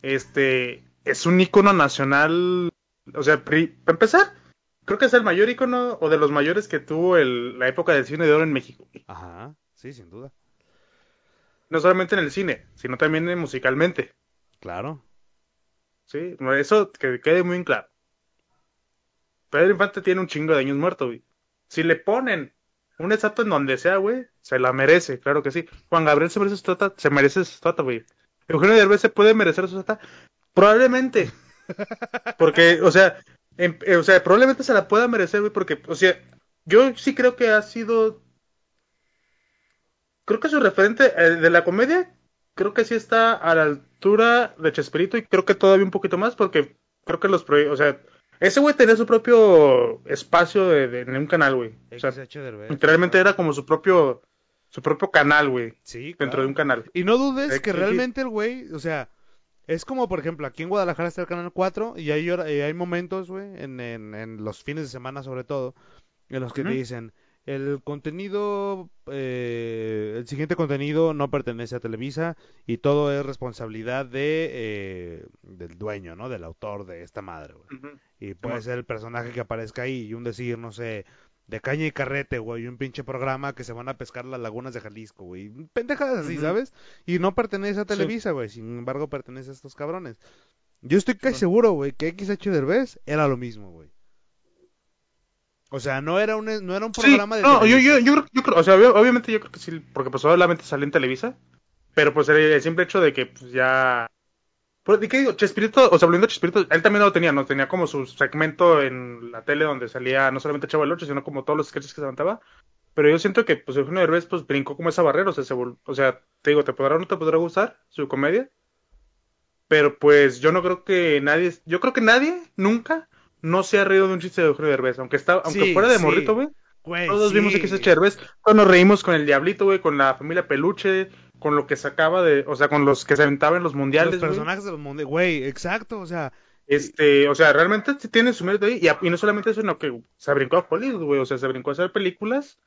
este, es un ícono nacional. O sea, pri- para empezar, creo que es el mayor ícono o de los mayores que tuvo el- la época del cine de oro en México. Ajá, sí, sin duda. No solamente en el cine, sino también en musicalmente. Claro. Sí, eso que quede muy en claro. Pedro Infante tiene un chingo de años muerto, güey. Si le ponen una estatua en donde sea, güey, se la merece, claro que sí. Juan Gabriel se merece su estatua, se merece su estatua, güey. Eugenio Derbez se puede merecer su estatua, probablemente. Porque, o sea, em- eh, o sea, probablemente se la pueda merecer, güey, porque, o sea, yo sí creo que ha sido, creo que su referente eh, de la comedia, creo que sí está a la altura de Chespirito y creo que todavía un poquito más, porque creo que los, proye- o sea, ese güey tenía su propio espacio de, de- en un canal, güey. O sea, literalmente era como su propio, su propio canal, güey, Sí, dentro claro. de un canal. Y no dudes que realmente el güey, o sea, es como por ejemplo, aquí en Guadalajara está el Canal 4 y hay, y hay momentos, güey, en, en, en los fines de semana sobre todo, en los que te dicen, el contenido, eh, el siguiente contenido no pertenece a Televisa y todo es responsabilidad de eh, del dueño, ¿no? Del autor de esta madre, güey. Y puede ser el personaje que aparezca ahí y un decir, no sé, de caña y carrete, güey, un pinche programa que se van a pescar las lagunas de Jalisco, güey. Pendejadas así, ¿sabes? Y no pertenece a Televisa, güey, sin embargo pertenece a estos cabrones. Yo estoy casi seguro, güey, que XH Derbez era lo mismo, güey. O sea, no era un, no era un programa de No, yo, yo, yo, yo, creo, o sea, obviamente yo creo que sí, porque pues obviamente salió en Televisa, pero pues el, simple hecho de que pues ya... Pues, ¿Qué digo? Chespirito, o sea, hablando de Chespirito, él también lo tenía, ¿no? Tenía como su segmento en la tele donde salía no solamente Chavo el 8, sino como todos los sketches que se levantaba. Pero yo siento que, pues, Eugenio Derbez, pues, brincó como esa barrera, o sea, se o sea, te digo, te podrá o no te podrá gustar su comedia, pero pues yo no creo que nadie, yo creo que nadie nunca no se ha reído de un chiste de Eugenio Derbez, aunque está, aunque fuera de morrito, güey. Todos vimos que ese Derbez, cuando nos reímos con el Diablito, güey, con la familia Peluche, con lo que sacaba de, o sea, con los que se aventaban en los mundiales, Los personajes de los mundiales, güey, exacto, o sea, este, o sea, realmente tiene su mérito ahí, y, no solamente eso, sino que se brincó a Hollywood, güey, o sea, se brincó a hacer películas,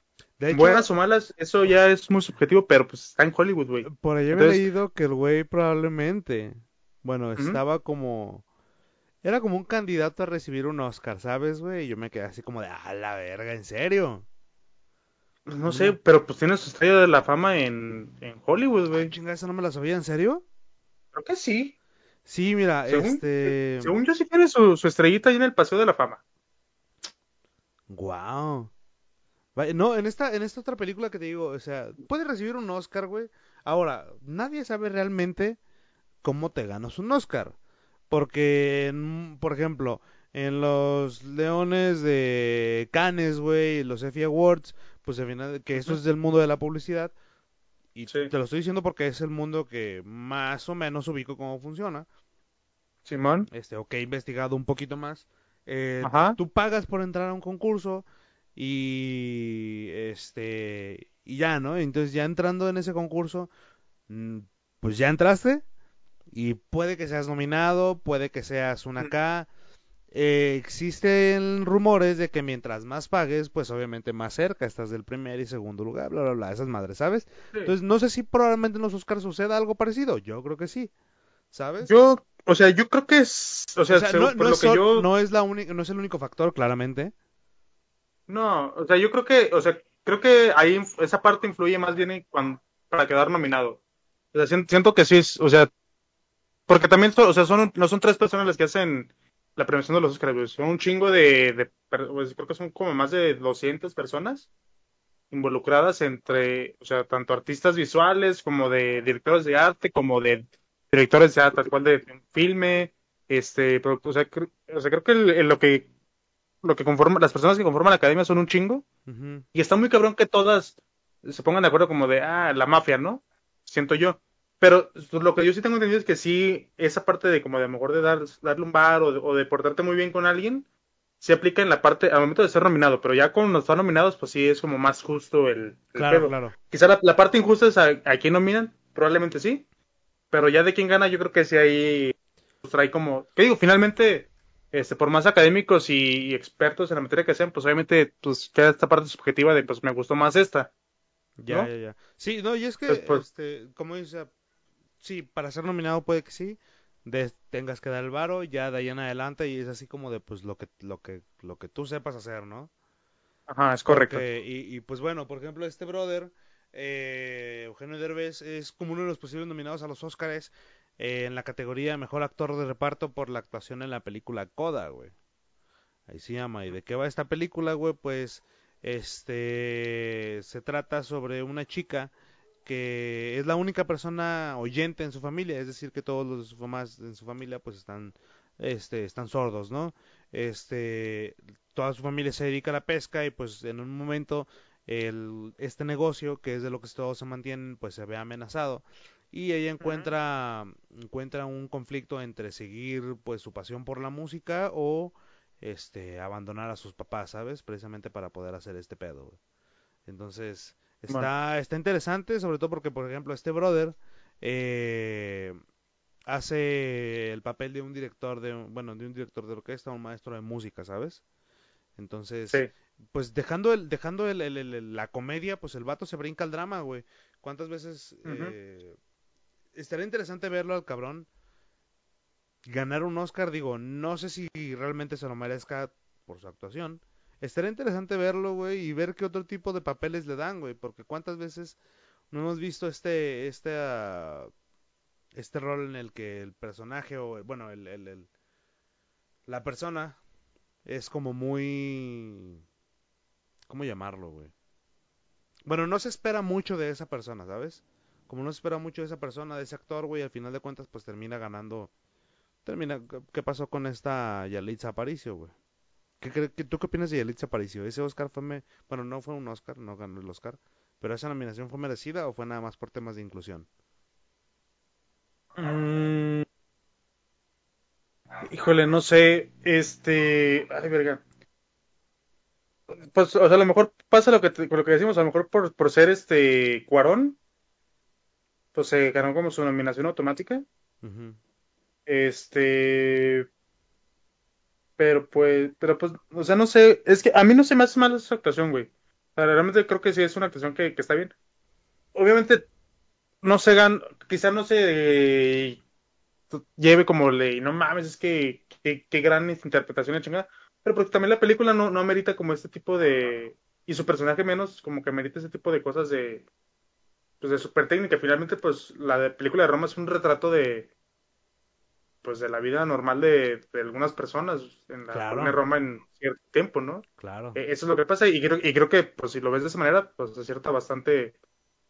buenas o malas, eso ya es muy subjetivo, pero pues está en Hollywood, güey. Por ahí he leído que el güey probablemente, bueno, estaba como era como un candidato a recibir un Oscar, ¿sabes, güey? Y yo me quedé así como de, ah, la verga, ¿en serio? No sé, pero pues tiene su estrella de la fama en, en Hollywood, güey. Chinga, esa no me la sabía, ¿en serio? Creo que sí. Sí, mira, este... Según yo sí tiene su, su estrellita ahí en el Paseo de la Fama. Wow. No, en esta, en esta otra película que te digo, o sea, puede recibir un Oscar, güey. Ahora, nadie sabe realmente cómo te ganas un Oscar. Porque, por ejemplo, en los Leones de Cannes, güey, los Effie Awards, pues al final, que eso es del mundo de la publicidad. Y te lo estoy diciendo porque es el mundo que más o menos ubico cómo funciona. Simón. Este, ok, he investigado un poquito más. Eh, tú pagas por entrar a un concurso y este y ya, ¿no? Entonces ya entrando en ese concurso, mm, pues ya entraste, y puede que seas nominado, puede que seas una K. Eh, existen rumores de que mientras más pagues, pues obviamente más cerca estás del primer y segundo lugar, bla, bla, bla, esas madres, ¿sabes? Entonces, no sé si probablemente en los Oscars suceda algo parecido, yo creo que sí, ¿sabes? Yo, o sea, yo creo que es, o sea, no, lo que yo... no es la única, no es el único factor, claramente. No, o sea, yo creo que, o sea, creo que ahí esa parte influye más bien para quedar nominado. O sea, siento que sí es, o sea, porque también, o sea, son, no son tres personas las que hacen la premiación de los Oscars, son un chingo de, pues, creo que son como más de 200 personas involucradas entre, o sea, tanto artistas visuales como de directores de arte, como de directores de arte, tal cual de filme, este, o sea, o sea creo que lo que lo que conforma, las personas que conforman la academia son un chingo, y está muy cabrón que todas se pongan de acuerdo como de, ah, la mafia, ¿no? Siento yo. Pero pues, lo que yo sí tengo entendido es que sí, esa parte de como de a lo mejor de dar, darle un bar o de, portarte muy bien con alguien, se aplica en la parte, al momento de ser nominado, pero ya cuando están nominados, pues sí es como más justo el, claro, claro. Quizá la, parte injusta es a, a quién nominan, probablemente sí, pero ya de quién gana, yo creo que sí ahí pues, trae como, ¿qué digo? Finalmente, este, por más académicos y, expertos en la materia que sean, pues obviamente, pues queda esta parte subjetiva de, pues me gustó más esta. Ya, ya, ya. Sí, no, y es que, pues, este, como dice, sí, para ser nominado puede que sí, tengas que dar el varo, ya de ahí en adelante y es así como de pues lo que lo que lo que tú sepas hacer, ¿no? Ajá, es correcto. y, pues bueno, por ejemplo, este brother eh, Eugenio Derbez es como uno de los posibles nominados a los Oscars eh, en la categoría Mejor Actor de Reparto por la actuación en la película Coda, güey. Ahí se llama. ¿Y de qué va esta película, güey? Pues este se trata sobre una chica que es la única persona oyente en su familia, es decir, que todos los demás en su familia pues están este están sordos, ¿no? Este toda su familia se dedica a la pesca y pues en un momento el, este negocio que es de lo que todos se mantienen pues se ve amenazado y ella encuentra encuentra un conflicto entre seguir pues su pasión por la música o este abandonar a sus papás, ¿sabes? Precisamente para poder hacer este pedo. Entonces, Está, está interesante, sobre todo porque, por ejemplo, este brother eh, hace el papel de un director de, bueno, de un director de orquesta, un maestro de música, ¿sabes? Entonces, pues dejando el, dejando el, el, la comedia, pues el vato se brinca al drama, güey. ¿Cuántas veces eh, estaría interesante verlo al cabrón ganar un Oscar? Digo, no sé si realmente se lo merezca por su actuación. Estaría interesante verlo, güey, y ver qué otro tipo de papeles le dan, güey, porque cuántas veces no hemos visto este, este, uh, este rol en el que el personaje o, bueno, el, el, el la persona es como muy ¿Cómo llamarlo, güey? Bueno, no se espera mucho de esa persona, ¿sabes? Como no se espera mucho de esa persona, de ese actor, güey, al final de cuentas, pues termina ganando. Termina. ¿Qué pasó con esta Yalitza Aparicio, güey? ¿Qué, qué, tú qué opinas de Yalitza Aparicio? ¿Ese Oscar fue. Me... Bueno, no fue un Oscar, no ganó el Oscar. ¿Pero esa nominación fue merecida o fue nada más por temas de inclusión? Mm. Híjole, no sé. Este. Ay, verga pues, o sea, a lo mejor pasa lo que, lo que decimos, a lo mejor por, por ser este Cuarón, pues se ganó como su nominación automática. Este. Pero pues, pero pues, o sea, no sé, es que a mí no se me hace mal esa actuación, güey. O sea, realmente creo que sí es una actuación que, está bien. Obviamente, no se gan, quizá no se lleve como ley, no mames, es que qué gran interpretación de chingada. Pero porque también la película no, no amerita como este tipo de... Y su personaje menos, como que amerita ese tipo de cosas de... Pues de super técnica. Finalmente, pues la película de Roma es un retrato de... Pues de la vida normal de, algunas personas en la claro. Roma en cierto tiempo, ¿no? Claro. E, eso es lo que pasa y creo, y creo que, pues si lo ves de esa manera, pues acierta bastante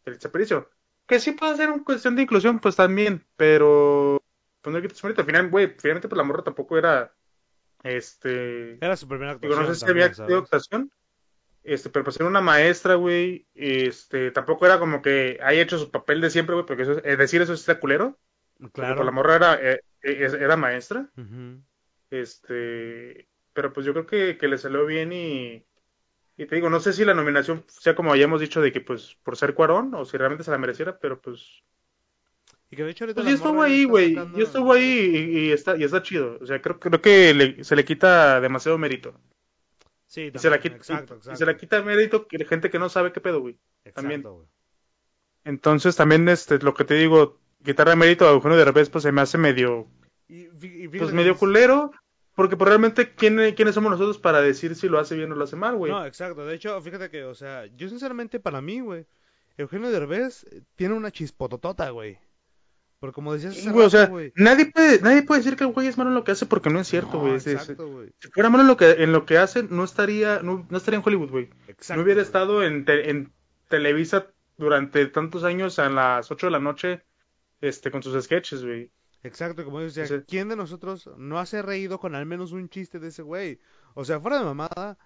el desperdicio. Que sí puede ser una cuestión de inclusión, pues también, pero... Pues no hay que Finalmente, güey, finalmente pues la morra tampoco era este. Era su primera actuación. Digo, no sé si había tenido actuación. Este, pero pues era una maestra, güey. Este, tampoco era como que haya hecho su papel de siempre, güey, porque eso es, decir eso es culero. Claro. Por la morra era, eh, eh, era maestra. Este, pero pues yo creo que, que le salió bien y, y te digo, no sé si la nominación sea como hayamos dicho de que pues por ser Cuarón o si realmente se la mereciera, pero pues y que de hecho ahorita pues estuvo ahí, güey. Yo estuvo ahí y, está, y está chido. O sea, creo, creo que se le quita demasiado mérito. Sí, también, se la quita, exacto, exacto. Y se le quita mérito que gente que no sabe qué pedo, güey. También. Entonces también este, lo que te digo, quitarle mérito a Eugenio de revés, pues se me hace medio, pues medio culero. Porque pues, realmente, ¿quién, ¿quiénes somos nosotros para decir si lo hace bien o lo hace mal, güey? No, exacto. De hecho, fíjate que, o sea, yo sinceramente para mí, güey, Eugenio Derbez tiene una chispototota, güey. Pero como decías, o sea, nadie puede, nadie puede decir que el güey es malo en lo que hace porque no es cierto, güey. si fuera malo en lo que, en lo que hace, no estaría, no, estaría en Hollywood, güey. No hubiera estado en, en Televisa durante tantos años a las 8 de la noche, este, con sus sketches, güey. Exacto, como decía, ¿quién de nosotros no hace reído con al menos un chiste de ese güey? O sea, fuera de mamada,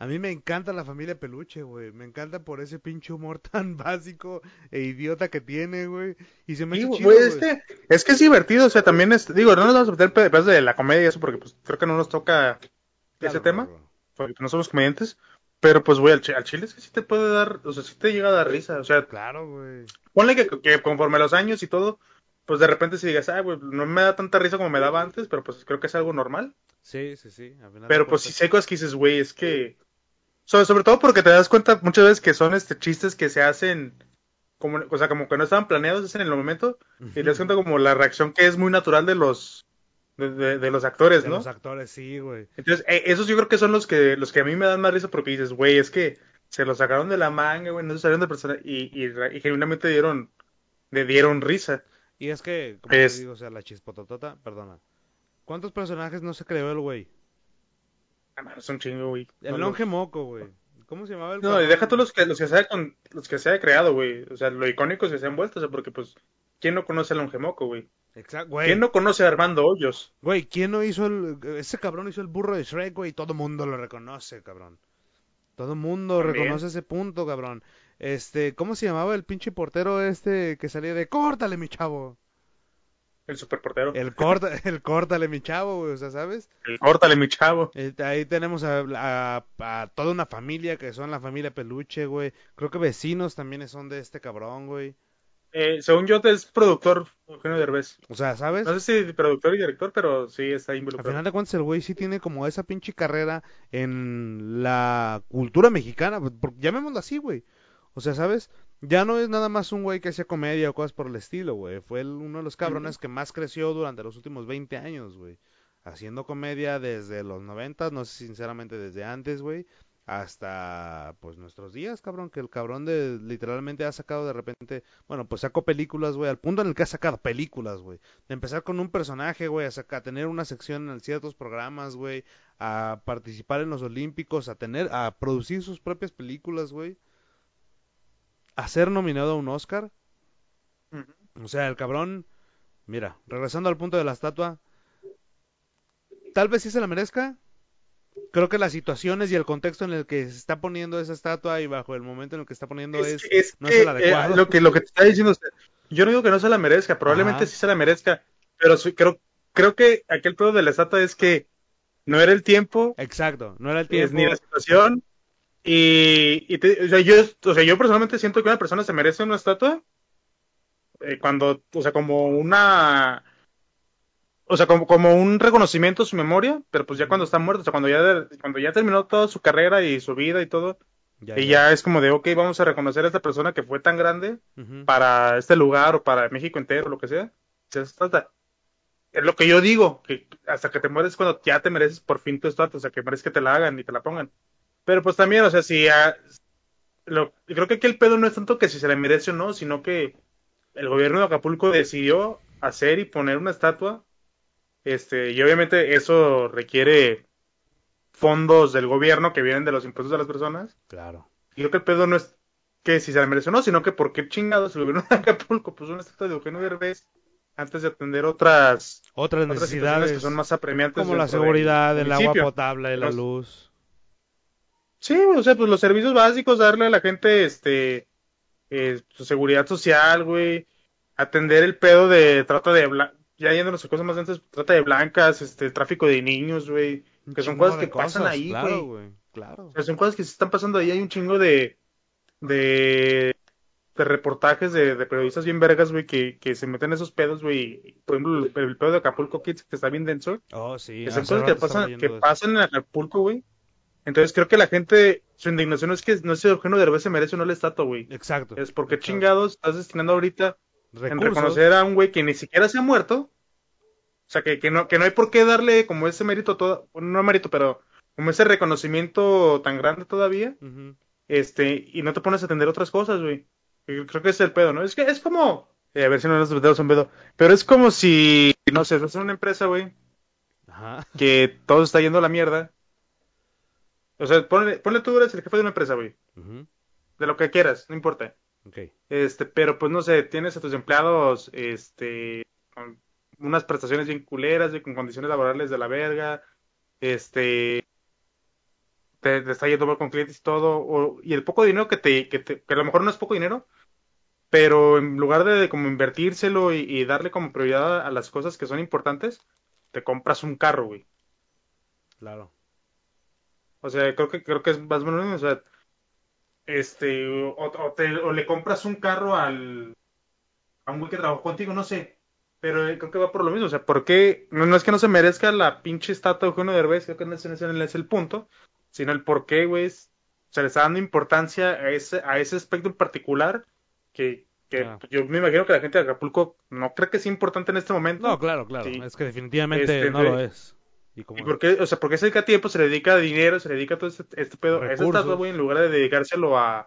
a mí me encanta la familia Peluche, güey. Me encanta por ese pinche humor tan básico e idiota que tiene, güey. Y se me hace chido, güey. Este, es que es divertido, o sea, también es, digo, no nos vamos a meter después de la comedia y eso porque pues creo que no nos toca ese tema, porque no somos comediantes. Pero pues, güey, al, chile es que sí te puede dar, o sea, sí te llega a dar risa, o sea. Claro, güey. Ponle que, que conforme los años y todo, pues de repente si digas, ah, güey, no me da tanta risa como me daba antes, pero pues creo que es algo normal. Sí, sí, sí. Pero pues si sé cosas que dices, güey, es que sobre, todo porque te das cuenta muchas veces que son este chistes que se hacen como, o sea, como que no estaban planeados en el momento y te das cuenta como la reacción que es muy natural de los de, los actores, ¿no? De los actores, sí, güey. Entonces, eh, esos yo creo que son los que los que a mí me dan más risa porque dices, güey, es que se los sacaron de la manga, güey, no se salieron de persona y, y, genuinamente dieron le dieron risa. Y es que, como te digo, o sea, la chispototota, perdona. ¿Cuántos personajes no se creó el güey? Ah, es un chingo, güey. El longe moco, güey. ¿Cómo se llamaba el No, y deja tú los que, los que se haya con, los que se haya creado, güey. O sea, lo icónico se han vuelto, o sea, porque pues, ¿quién no conoce al longe moco, güey? Exacto, güey. ¿Quién no conoce a Armando Hoyos? Güey, ¿quién no hizo el, ese cabrón hizo el burro de Shrek, güey? Todo mundo lo reconoce, cabrón. Todo mundo reconoce ese punto, cabrón. Este, ¿cómo se llamaba el pinche portero este que salía de córtale, mi chavo? El superportero. El, corta, el córtale, mi chavo, o sea, ¿sabes? El córtale, mi chavo. Ahí tenemos a, toda una familia que son la familia Peluche, güey. Creo que vecinos también son de este cabrón, güey. Eh, según yo, es productor Eugenio Derbez. O sea, ¿sabes? No sé si productor y director, pero sí está Al involucrado. final de cuentas, el güey sí tiene como esa pinche carrera en la cultura mexicana. Llamémoslo así, güey. O sea, ¿sabes? Ya no es nada más un güey que hacía comedia o cosas por el estilo, güey. Fue el- uno de los cabrones que más creció durante los últimos 20 años, güey. Haciendo comedia desde los 90, no sé sinceramente desde antes, güey. Hasta, pues, nuestros días, cabrón. Que el cabrón de, literalmente ha sacado de repente, bueno, pues sacó películas, güey. Al punto en el que ha sacado películas, güey. De empezar con un personaje, güey, a, saca- a tener una sección en ciertos programas, güey. A participar en los Olímpicos, a tener, a producir sus propias películas, güey. A ser nominado a un Oscar. O sea, el cabrón, mira, regresando al punto de la estatua, tal vez sí se la merezca. Creo que las situaciones y el contexto en el que se está poniendo esa estatua y bajo el momento en el que está poniendo es, no que, es el eh, adecuado. lo que lo que te está diciendo usted, yo no digo que no se la merezca, probablemente Ajá. sí se la merezca, pero creo creo que aquel pedo de la estatua es que no era el tiempo, Exacto, no era el es tiempo. ni la situación y, y te- o sea, yo o sea, yo personalmente siento que una persona se merece una estatua eh, cuando, o sea, como una o sea, como, como un reconocimiento a su memoria, pero pues ya cuando está muerto, o sea, cuando ya cuando ya terminó toda su carrera y su vida y todo, Ya, y ya. ya es como de, ok, vamos a reconocer a esta persona que fue tan grande para este lugar o para México entero, lo que sea. Es lo que yo digo, que hasta que te mueres cuando ya te mereces por fin tu estatua, o sea, que mereces que te la hagan y te la pongan. Pero pues también, o sea, si lo, creo que aquí el pedo no es tanto que si se le merece o no, sino que el gobierno de Acapulco decidió hacer y poner una estatua, este, y obviamente eso requiere fondos del gobierno que vienen de los impuestos de las personas. Claro. Y creo que el pedo no es que si se la merece o no, sino que por qué chingados el gobierno de Acapulco puso una estatua de Eugenio Derbez antes de atender otras, Otras necesidades que son más apremiantes. como la seguridad, el agua potable, la Los- luz. Sí, o sea, pues los servicios básicos, darle a la gente, este, eh, su seguridad social, güey, atender el pedo de trata de, ya yéndonos a cosas más densas, trata de blancas, este, tráfico de niños, güey, que son cosas que pasan ahí, Claro, güey. güey. Claro. O sea, son cosas que se están pasando ahí. Hay un chingo de, de, de reportajes de, de periodistas bien vergas, güey, que, que se meten en esos pedos, güey. Por ejemplo, el, el pedo de Acapulco Kids, que está bien denso. Oh, sí. Que son cosas que pasan, que eso. pasan en Acapulco, güey. Entonces creo que la gente, su indignación no es que no sé si Eugenio Derbez se merece la estatua, güey. Exacto. Es porque exacto. chingados estás destinando ahorita en reconocer a un güey que ni siquiera se ha muerto. O sea, que, que, no, que no hay por qué darle como ese mérito, todo, no mérito, pero como ese reconocimiento tan grande todavía. Este, y no te pones a atender otras cosas, güey. Creo que es el pedo, ¿no? Es que es como, eh, a ver si no los dedos son pedo, pero es como si, no sé, estás en una empresa, güey, Ajá. que todo está yendo a la mierda. O sea, ponle, ponle tú eres el jefe de una empresa, güey, de lo que quieras, no importa. Este, pero pues no sé, tienes a tus empleados, este, con unas prestaciones bien culeras, con condiciones laborales de la verga, este, te, te está yendo mal con clientes y todo, o- y el poco dinero que te, que te, que a lo mejor no es poco dinero, pero en lugar de, como invertírselo y, y darle como prioridad a las cosas que son importantes, te compras un carro, güey. Claro. O sea, creo que creo que es más o menos, o sea, este, o, o te- o le compras un carro al a un güey que trabajó contigo, no sé, pero eh, creo que va por lo mismo, o sea, ¿por qué? No, no es que no se merezca la pinche estatua de Eugenio Derbez, creo que no es, ese no es el punto, sino el por qué, güey, se le está dando importancia a ese, a ese aspecto en particular que, que Ah. yo me imagino que la gente de Acapulco no cree que sea importante en este momento. No, claro, claro. Sí. Es que definitivamente Este, no de- lo es. Y como ¿Y por qué? O sea, porque se dedica tiempo, se le dedica dinero, se le dedica todo este, este pedo a esa Recursos. estatua, güey, en lugar de dedicárselo a,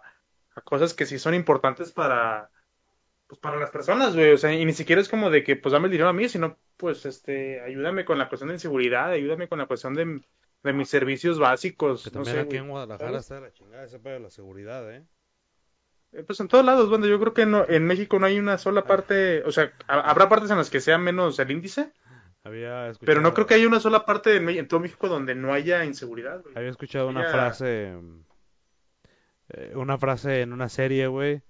a cosas que sí son importantes para, pues para las personas, güey. O sea, y ni siquiera es como de que, pues dame el dinero a mí, sino, pues, este, ayúdame con la cuestión de inseguridad, ayúdame con la cuestión de, de mis servicios básicos. que No también sé, aquí güey. en Guadalajara está la chingada ese pedo de la seguridad, ¿eh? Eh, Pues en todos lados, bueno, yo creo que no, en México no hay una sola parte, o sea, ha- habrá partes en las que sea menos el índice, Había escuchado, pero no creo que haya una sola parte Me- en todo México donde no haya inseguridad, güey. Había escuchado una frase, eh, una frase en una serie, güey,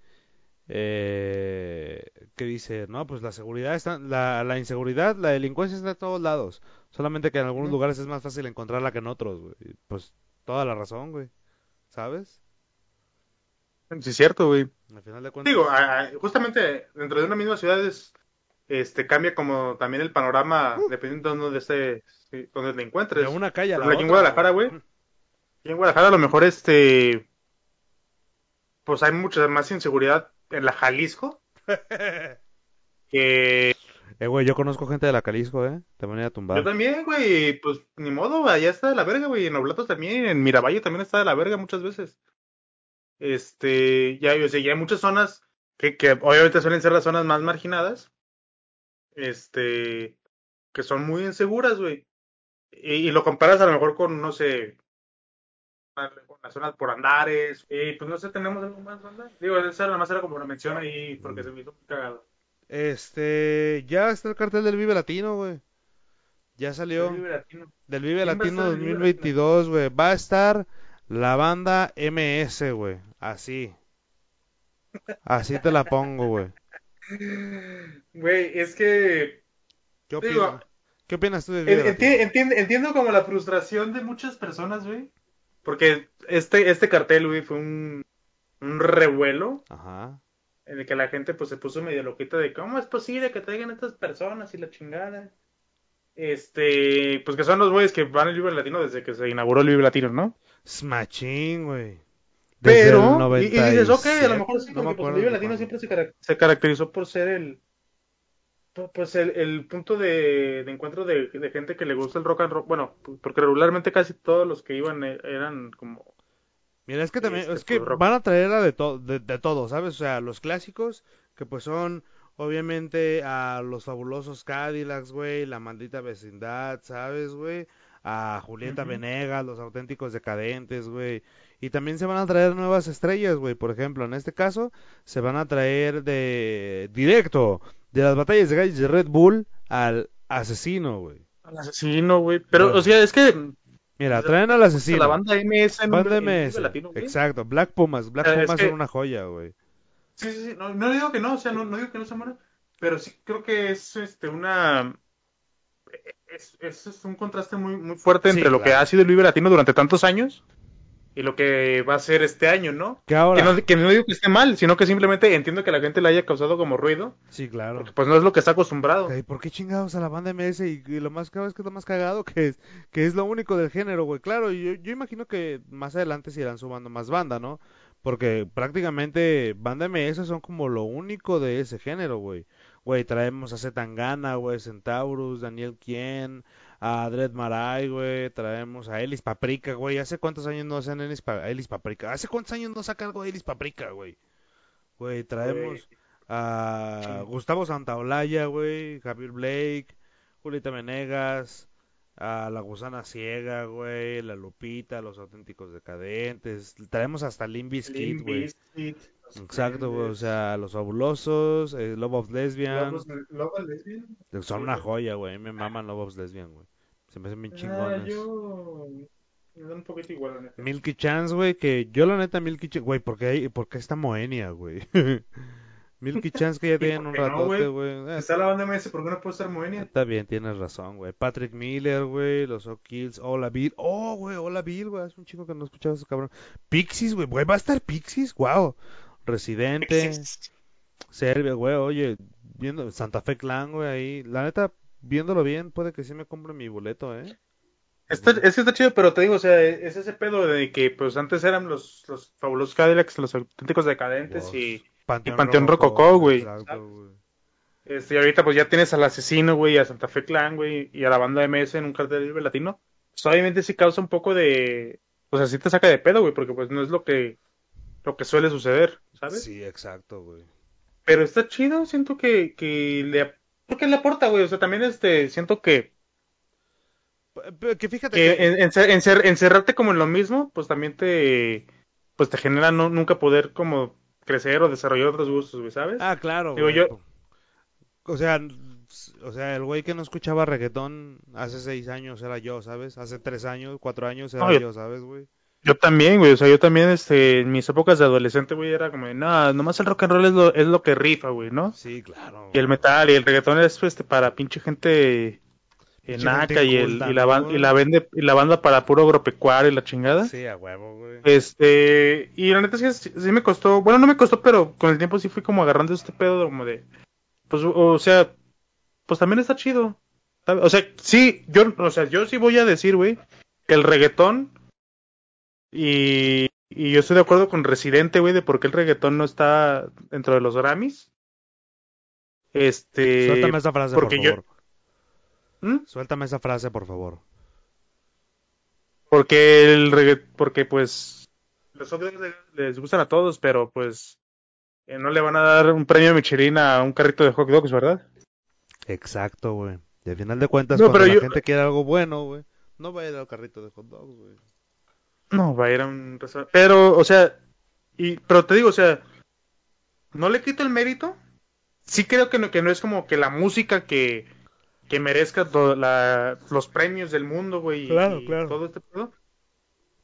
eh, que dice, no, pues la seguridad está, la, la inseguridad, la delincuencia está en todos lados, solamente que en algunos lugares es más fácil encontrarla que en otros, güey. Pues toda la razón, güey, ¿sabes? Sí, es cierto, güey. Al final de cuentas. Digo, a- a- justamente dentro de una misma ciudad es, este, cambia como también el panorama dependiendo de dónde esté, donde te encuentres. de una calle a la aquí en Guadalajara, güey. Aquí en Guadalajara a lo mejor este, pues hay mucha más inseguridad en la Jalisco que Eh, güey, yo conozco gente de la Jalisco, ¿eh? Te van a ir a tumbar. yo también, güey, pues ni modo, allá está de la verga, güey, en Oblatos también, en Miravalle también está de la verga muchas veces. Este, ya, o sea, ya hay muchas zonas que, que obviamente suelen ser las zonas más marginadas, este, que son muy inseguras, güey. Y, y lo comparas a lo mejor con, no sé, con las zonas por Andares, y pues no sé, tenemos algo más, ¿verdad? Digo, esa nada más era como una mención ahí, porque se me hizo muy cagado. Este, ya está el cartel del Vive Latino, güey. Ya salió. Vive Latino. Del Vive ¿Quién va a Latino estar en el Vive 2022, güey. Va a estar la banda MS, güey. Así. Así te la pongo, güey. Güey, es que ¿Qué Digo, opinas? ¿Qué opinas tú Vive enti- Latino? entiende- entiendo como la frustración de muchas personas, güey. Porque este, este cartel, güey, fue un, un revuelo Ajá. en el que la gente pues se puso medio loquita de cómo es posible que traigan estas personas y la chingada. Este, pues que son los güeyes que van al Vive Latino desde que se inauguró el Vive Latino, ¿no? Smachín, güey. Pero, y, y dices, ok, a 97, lo mejor sí, no me porque pues, el Latino siempre se, se caracterizó por ser el, pues el, el punto de, de encuentro de, de gente que le gusta el rock and roll. Bueno, porque regularmente casi todos los que iban eh, eran como Mira, es que también, Este, es que rock. van a traer a de, to- de, de todo, ¿sabes? O sea, los clásicos, que pues son, obviamente, a los fabulosos Cadillacs, güey, la maldita vecindad, ¿sabes, güey? A Julieta. Venegas, los auténticos decadentes, güey. Y también se van a traer nuevas estrellas, güey. Por ejemplo, en este caso, se van a traer de directo, de las batallas de gallos de Red Bull al asesino, güey. al asesino, güey. Pero, Bueno. o sea, es que Mira, traen al asesino. la banda MS Banda MS. Latino. Exacto, Black Pumas. Black es Pumas que- son una joya, güey. Sí, sí, sí. No, no digo que no, o sea, no, no digo que no se muera, pero sí creo que es este una es, es, es un contraste muy, muy fuerte Sí, entre lo que ha sido el Vive Latino durante tantos años y lo que va a ser este año, ¿no? Que ahora. Que no, que no digo que esté mal, sino que simplemente entiendo que la gente le haya causado como ruido, Sí, claro. porque pues no es lo que está acostumbrado. Ok, ¿Por qué chingados a la banda MS? Y, y lo más cagado es que es lo más cagado que es, que es lo único del género, güey. Claro, yo, yo imagino que más adelante se irán sumando más banda, ¿no? Porque prácticamente banda MS son como lo único de ese género, güey. Güey, traemos a Zetangana, güey, Centaurus, Daniel Kien, a Dread Marai, güey, traemos a Elis Paprika, güey. ¿Hace cuántos años no hacen Elis, Pa- Elis Paprika? ¿Hace cuántos años no saca algo de Elis Paprika, güey? Güey, traemos a Gustavo Santaolalla, güey, Javier Blake, Julieta Venegas, a La Gusana Ciega, güey, La Lupita, Los Auténticos Decadentes, traemos hasta Limp güey. Exacto, güey, o sea, Los Fabulosos, eh, Love of Lesbian, Lobos Lesbian. son una joya, güey, a me maman Love of Lesbian, güey. Se me hacen bien Ah, chingones. yo me da un poquito igual, la neta. Milky Chance, güey, que yo la neta Milky Chance, güey, ¿por qué, hay- por qué está Moenia, güey? Milky Chance que ya tienen un ratote, güey? Eh, Está la banda MS, ¿por qué no puede estar Moenia? Está bien, tienes razón, güey. Patrick Miller, güey. Los O'Kills. Hola Bill. Oh, güey. Hola Bill, güey. Es un chico que no escuchaba ese cabrón. Pixies, güey. Güey, va a estar Pixies. Wow. Residente. Serbia, güey. Oye, viendo Santa Fe Clan, güey. Ahí. La neta, viéndolo bien, puede que sí me compre mi boleto, ¿eh? Está, es que está chido, pero te digo, o sea, es ese pedo de que pues antes eran los, los fabulosos Cadillacs, los auténticos decadentes Wow. y, Panteón, Panteón Rococó, güey. Exacto, güey. este, y ahorita pues ya tienes al asesino, güey, a Santa Fe Clan, güey, y a la banda MS en un cartel libre latino. Pues obviamente sí causa un poco de, o sea, sí te saca de pedo, güey, porque pues no es lo que, lo que suele suceder, ¿sabes? Sí, exacto, güey. Pero está chido, siento que, que le, porque le aporta, güey, o sea, también este, siento que Que fíjate que que... en- encer- encer- encerrarte como en lo mismo, pues también te, pues te genera no, nunca poder como crecer o desarrollar otros gustos, güey, ¿sabes? Ah, claro, Digo, güey. yo- O sea, o sea, el güey que no escuchaba reggaetón hace seis años era yo, ¿sabes? Hace tres años, cuatro años era No, yo, ¿sabes, güey? Yo también, güey, o sea, yo también, este, en mis épocas de adolescente, güey, era como, de, no, nomás el rock and roll es lo, es lo que rifa, güey, ¿no? Sí, claro. Y el metal y el reggaetón es, pues, este, para pinche gente, en Naca y, el, y, la y la vende y la banda para puro agropecuario y la chingada. Sí, a huevo, güey. Este, y la neta es que sí, sí me costó, bueno, no me costó, pero con el tiempo sí fui como agarrando este pedo como de, pues, o, sea, pues también está chido. O sea, sí, yo, o sea, yo sí voy a decir, güey, que el reggaetón y, y yo estoy de acuerdo con Residente, güey, de por qué el reggaetón no está dentro de los Grammys. Este, Suéltame esa frase, porque por yo- favor. ¿Mm? Suéltame esa frase, por favor. Porque el regga- porque pues los hot dogs le- les gustan a todos, pero pues eh, no le van a dar un premio Michelin a un carrito de hot dogs, ¿verdad? Exacto, güey. Y al final de cuentas, No, cuando pero la yo- gente quiere algo bueno, güey, no va a ir al carrito de hot dogs, güey. No, va a ir a un restaurante. Pero, o sea, y, pero te digo, o sea, no le quito el mérito. Sí creo que no, que no es como que la música que, que merezca to- la- los premios del mundo, güey. Claro, y claro. Todo este pedo.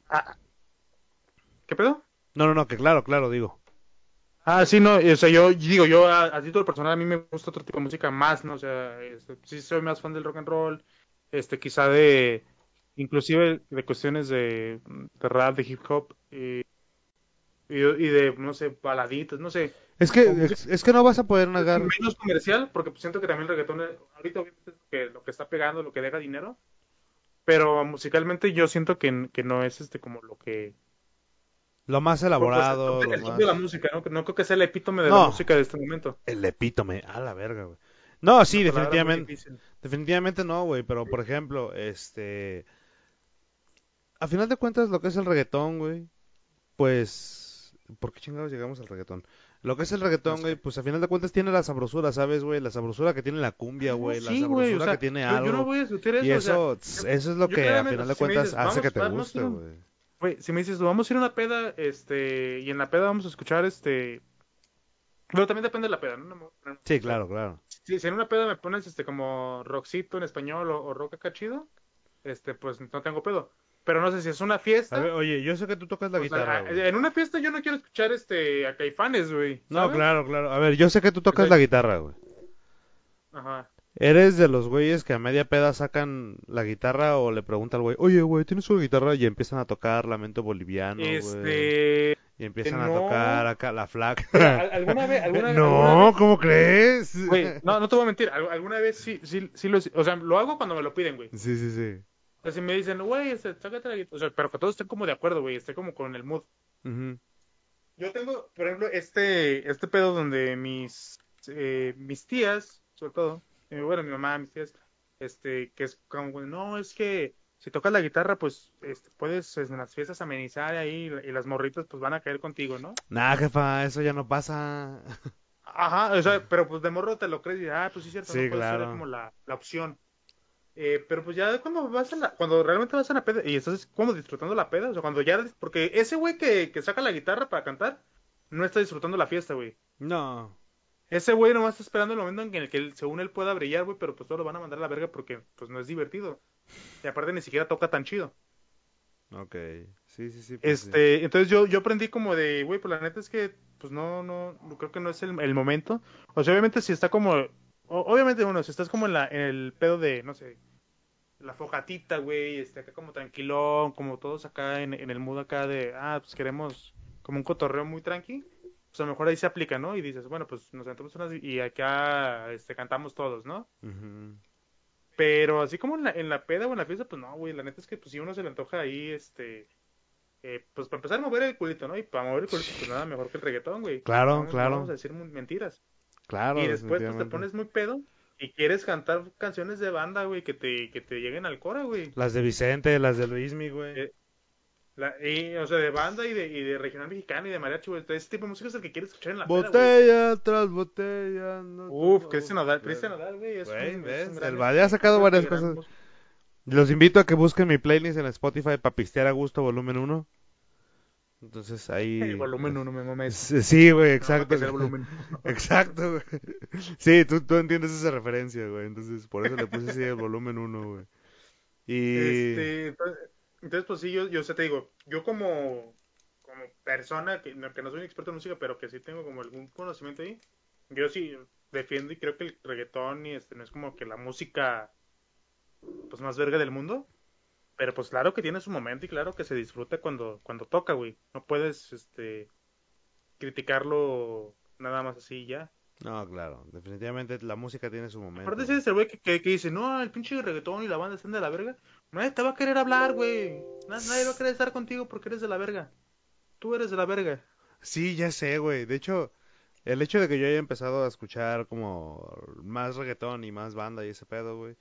Ah, ¿Qué pedo? No, no, no, que claro, claro, digo. Ah, sí, no, o sea, yo digo, yo a, a título personal a mí me gusta otro tipo de música más, ¿no? O sea, este, sí soy más fan del rock and roll, este, quizá de, inclusive de cuestiones de, de rap, de hip hop, y, y, y de, no sé, baladitas, no sé, Es que, es, es que no vas a poder negar. menos comercial, porque pues, siento que también el reggaetón, ahorita obviamente es lo que, lo que está pegando, lo que deja dinero, pero musicalmente yo siento que, que no es este como lo que... Lo más elaborado, pues, lo el más... de la música, ¿no? No creo que sea el epítome de No. la música de este momento. El epítome, a la verga, güey. No, sí, definitivamente. Definitivamente no, güey, pero por ejemplo, este... A final de cuentas, lo que es el reggaetón, güey, pues... ¿Por qué chingados llegamos al reggaetón? Lo que es el reggaetón, güey, pues a final de cuentas tiene la sabrosura, ¿sabes, güey? La sabrosura que tiene la cumbia, güey, la Sí, sabrosura güey, o sea, que tiene yo- algo. Yo no voy a discutir eso. y o sea, eso, eso es lo que a final de si cuentas dices, hace que te guste, güey. güey, si me dices, vamos a ir a una peda, este, y en la peda vamos a escuchar, este... Pero también depende de la peda, ¿no? Sí, claro, claro. Si, si en una peda me pones, este, como rockcito en español o, o rock acá chido, este, pues no tengo pedo. Pero no sé si es una fiesta... A ver, oye, yo sé que tú tocas la pues, guitarra, güey. en una fiesta yo no quiero escuchar, este, a Caifanes, güey. No, claro, claro. A ver, yo sé que tú tocas la guitarra, güey. Ajá. ¿Eres de los güeyes que a media peda sacan la guitarra o le pregunta al güey, oye, güey, ¿tienes una guitarra? Y empiezan a tocar Lamento Boliviano, güey. Este... Y empiezan a tocar acá la flaca. ¿al- ¿Alguna vez, alguna, alguna no, vez- ¿cómo crees? Güey, no, no te voy a mentir. al- Alguna vez sí, sí, sí lo, o sea, lo hago cuando me lo piden, güey. Sí, sí, sí. O sea, si me dicen, güey, este, sácate la guitarra. O sea, pero que todos estén como de acuerdo, güey, estén como con el mood. Yo tengo, por ejemplo, este, este pedo donde mis, eh, mis tías, sobre todo, bueno, mi mamá, mis tías, este, que es como, no, es que si tocas la guitarra, pues, este, puedes en las fiestas amenizar ahí y las morritas, pues, van a caer contigo, ¿no? Nah, jefa, eso ya no pasa. Ajá, o sea, pero pues de morro te lo crees y ah, pues sí, cierto, Sí, no puede ser claro. como la, la opción. Eh, pero pues ya cuando vas a la, cuando realmente vas a la peda y estás como disfrutando la peda, o sea, cuando ya, porque ese güey que, que saca la guitarra para cantar, no está disfrutando la fiesta, güey. No. Ese güey nomás está esperando el momento en el que él, según él pueda brillar, güey, pero pues todos lo van a mandar a la verga porque pues no es divertido. Y aparte ni siquiera toca tan chido. Ok. Sí, sí, sí. pues sí. Este, entonces yo, yo aprendí como de, güey, pues la neta es que, pues no, no, creo que no es el, el momento. O sea, obviamente si está como, o- obviamente uno, si estás como en la, en el pedo de, no sé, la fogatita, güey, este, acá como tranquilón, como todos acá en, en el mood acá de, ah, pues queremos como un cotorreo muy tranqui, pues a lo mejor ahí se aplica, ¿no? Y dices, bueno, pues nos sentamos unas y acá, este, cantamos todos, ¿no? Ujú. Pero así como en la, en la peda o en la fiesta, pues no, güey, la neta es que pues si uno se le antoja ahí, este, eh, pues para empezar a mover el culito, ¿no? Y para mover el culito, pues nada mejor que el reggaetón, güey. Claro, Vamos- claro. Vamos a decir mentiras. Claro. y después pues te pones muy pedo y quieres cantar canciones de banda, güey, que te, que te lleguen al cora, güey. Las de Vicente, las de Luismi, güey. Eh, La, y, o sea, de banda y de, y de regional mexicano y de mariachi, güey. Ese tipo de música es el que quieres escuchar en la. Botella tras botella. no Uf, Cristian Nodal. Cristian Nodal, güey. es Güey, un- es ¿ves? un El Valle ha sacado varias cosas. Los invito a que busquen mi playlist en Spotify para pistear a gusto, volumen 1. Entonces ahí. El volumen uno, me mames. Sí, güey, exacto. el volumen. Exacto, güey. Sí, tú, tú entiendes esa referencia, güey. Entonces, por eso le puse así el volumen 1, güey. Y. Este, entonces, pues sí, yo, yo te digo, yo como, como persona, que no, que no soy un experto en música, pero que sí tengo como algún conocimiento ahí, yo sí defiendo y creo que el reggaetón y este no es como que la música pues más verga del mundo. Pero pues claro que tiene su momento y claro que se disfruta cuando, cuando toca, güey. No puedes, este, criticarlo nada más así ya. No, claro, definitivamente la música tiene su momento. Aparte ese güey que, que, que, dice, no, el pinche reggaetón y la banda están de la verga. Nadie te va a querer hablar, güey. Nadie va a querer estar contigo porque eres de la verga. Tú eres de la verga. Sí, ya sé, güey. De hecho, el hecho de que yo haya empezado a escuchar como más reggaetón y más banda y ese pedo, güey,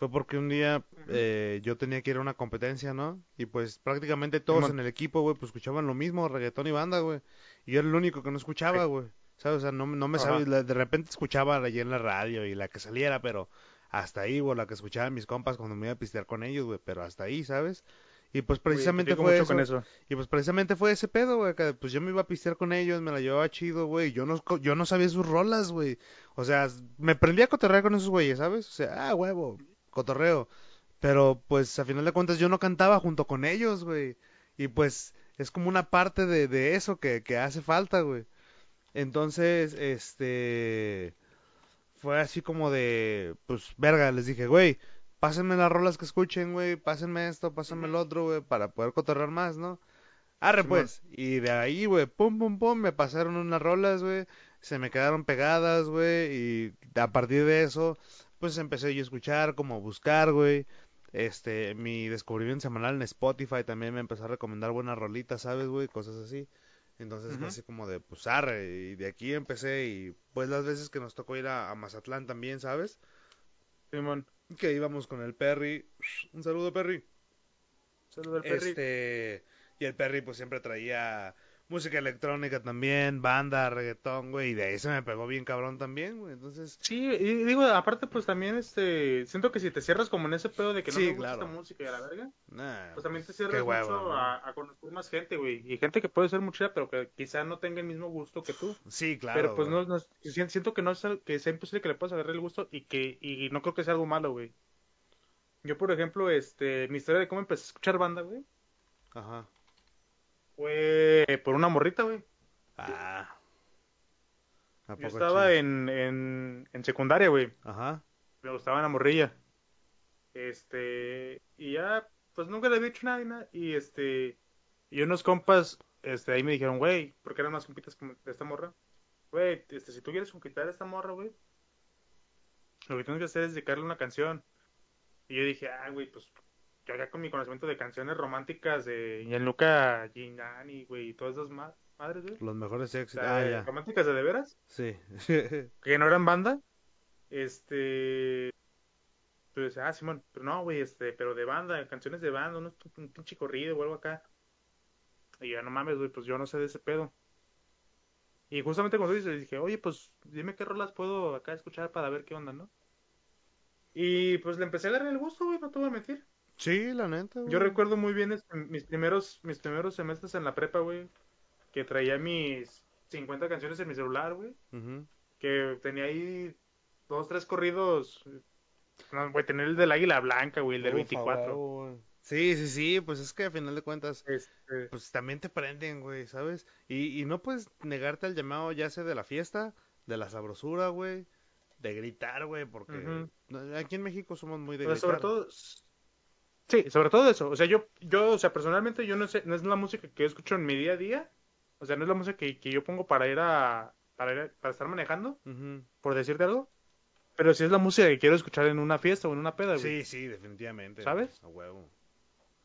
fue porque un día eh, yo tenía que ir a una competencia, ¿no? Y pues prácticamente todos en el equipo, güey, pues escuchaban lo mismo, reggaetón y banda, güey. Y yo era el único que no escuchaba, güey. ¿sabes? O sea, no, no me sabía, de repente escuchaba allí en la radio y la que saliera, pero hasta ahí, güey, la que escuchaba mis compas cuando me iba a pistear con ellos, güey, pero hasta ahí, ¿sabes? Y pues precisamente fue eso, Y pues precisamente fue ese pedo, güey, que pues yo me iba a pistear con ellos, me la llevaba chido, güey, yo no, yo no sabía sus rolas, güey. O sea, me prendía a cotorrear con esos güeyes, ¿sabes? O sea, ah, huevo, cotorreo. Pero pues a final de cuentas yo no cantaba junto con ellos, güey. Y pues es como una parte de, de eso que, que hace falta, güey. Entonces, este, fue así como de, pues, verga, les dije, güey, pásenme las rolas que escuchen, güey, pásenme esto, pásenme el otro, güey, para poder cotorrear más, ¿no? Arre, pues, y de ahí, güey, pum, pum, pum, me pasaron unas rolas, güey, se me quedaron pegadas, güey, y a partir de eso, pues empecé yo a escuchar, como a buscar, güey, este, mi descubrimiento semanal en Spotify también me empezó a recomendar buenas rolitas, ¿sabes, güey? Cosas así. Entonces, así como de, pues arre, y de aquí empecé, y pues las veces que nos tocó ir a, Mazatlán también, ¿sabes? Simón. Que íbamos con el Perry. Un saludo, Perry. Saludo al Perry. Este, y el Perry pues siempre traía música electrónica también, banda, reggaetón, güey, y de ahí se me pegó bien cabrón también, güey, entonces... Sí, y digo, aparte pues también, este, siento que si te cierras como en ese pedo de que no te gusta esta música y a la verga, pues también te cierras mucho a, conocer más gente, güey, y gente que puede ser mucha, pero que quizá no tenga el mismo gusto que tú. Sí, claro. Pero pues no, no, siento que no es, que sea imposible que le puedas agarrar el gusto y que, y no creo que sea algo malo, güey. Yo, por ejemplo, este, mi historia de cómo empecé a escuchar banda, güey. Ajá fue por una morrita, güey. Ah. Yo estaba en, en, en secundaria, güey. Ajá. Me gustaba la morrilla. Este, y ya, pues nunca le había hecho nada, y este, y unos compas, este, ahí me dijeron, güey, porque eran más compitas de esta morra. Güey, este, si tú quieres conquistar a esta morra, güey, lo que tienes que hacer es dedicarle una canción. Y yo dije, ah, güey, pues yo acá con mi conocimiento de canciones románticas de Gianluca Giannani, güey, y todas esas madres, güey. Los mejores éxitos. ah, ¿Románticas de de veras? Sí. que no eran banda. Este. Pues, ah, Simón, pero no, güey, este, pero de banda, canciones de banda, un, un pinche corrido o algo acá. Y yo, no mames, güey, pues yo no sé de ese pedo. Y justamente cuando dices, dije, oye, pues dime qué rolas puedo acá escuchar para ver qué onda, ¿no? Y pues le empecé a darle el gusto, güey, no te voy a mentir. Sí, la neta, Yo recuerdo muy bien este, mis primeros mis primeros semestres en la prepa, güey, que traía mis 50 canciones en mi celular, güey. Que tenía ahí dos, tres corridos. No, güey, tener el del Águila Blanca, güey, el del 24. sí, sí, sí, pues es que a final de cuentas, este... pues también te prenden, güey, ¿sabes? Y, y no puedes negarte al llamado ya sea de la fiesta, de la sabrosura, güey, de gritar, güey, porque aquí en México somos muy de Pero sobre todo, Sí, sobre todo eso. O sea, yo, yo, o sea, personalmente yo no sé, no es la música que yo escucho en mi día a día. O sea, no es la música que, que yo pongo para ir a, para, ir para estar manejando, por decirte algo. Pero sí es la música que quiero escuchar en una fiesta o en una peda, güey. Sí, sí, definitivamente. ¿Sabes? A huevo.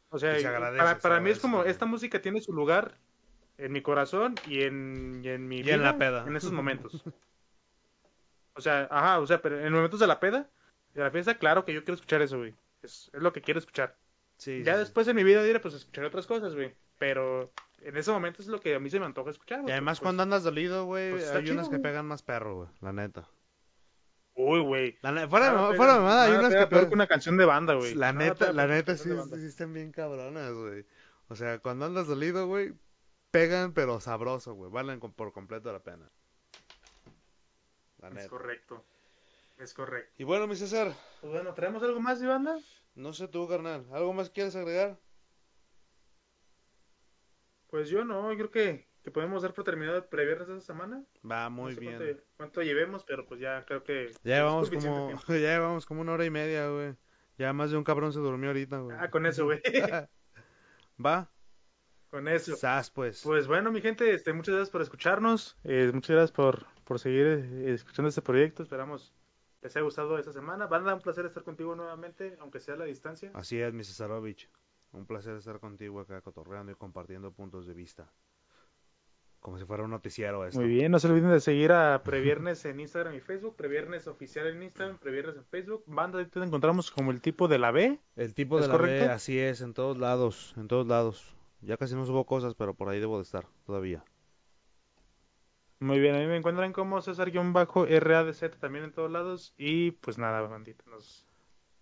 O sea, para, para mí es como, esta música tiene su lugar en mi corazón y en, y en mi vida. en la peda. En esos momentos. o sea, ajá, o sea, pero en momentos de la peda, de la fiesta, claro que yo quiero escuchar eso, güey. Es, lo que quiero escuchar. ya después en mi vida diré, pues escucharé otras cosas, güey. Pero en ese momento es lo que a mí se me antoja escuchar. Y además pues, cuando andas dolido, güey, pues, hay unas que pegan más perro, güey, la neta. Uy, güey. Fuera, fuera de mamada, hay unas que pegan una canción de banda, güey. La neta, la neta sí, sí están bien cabronas, güey. O sea, cuando andas dolido, güey, pegan pero sabroso, güey. Valen por completo la pena. La neta. Es correcto. Es correcto. Y bueno, mi César. Pues bueno, ¿traemos algo más banda? No sé tú, carnal. ¿Algo más quieres agregar? Pues yo no, yo creo que, que podemos dar por terminado el previernes de esta semana. Va, muy bien. Cuánto, llevemos, pero pues ya creo que... Ya llevamos como, ya llevamos como una hora y media, güey. Ya más de un cabrón se durmió ahorita, güey. Ah, con eso, güey. Va. con eso. Sas, pues. Pues bueno, mi gente, este, muchas gracias por escucharnos. eh, muchas gracias por, por seguir eh, escuchando este proyecto. Esperamos les haya gustado esta semana. Banda, un placer estar contigo nuevamente, aunque sea a la distancia. Así es, mi Cesarovich. Un placer estar contigo acá cotorreando y compartiendo puntos de vista. Como si fuera un noticiero esto. Muy bien, no se olviden de seguir a Previernes en Instagram y Facebook, Previernes Oficial en Instagram, Previernes en Facebook. Banda, ahí te encontramos como el tipo de la B. El tipo ¿Es de la B, correcto? así es, en todos lados, en todos lados. Ya casi no subo cosas, pero por ahí debo de estar todavía. Muy bien, a mí me encuentran como César-RADZ también en todos lados. Y pues nada, bandita, nos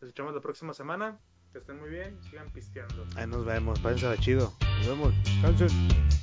escuchamos la próxima semana. Que estén muy bien, sigan pisteando. Ahí nos vemos, pásense chido. Nos vemos. Descansen.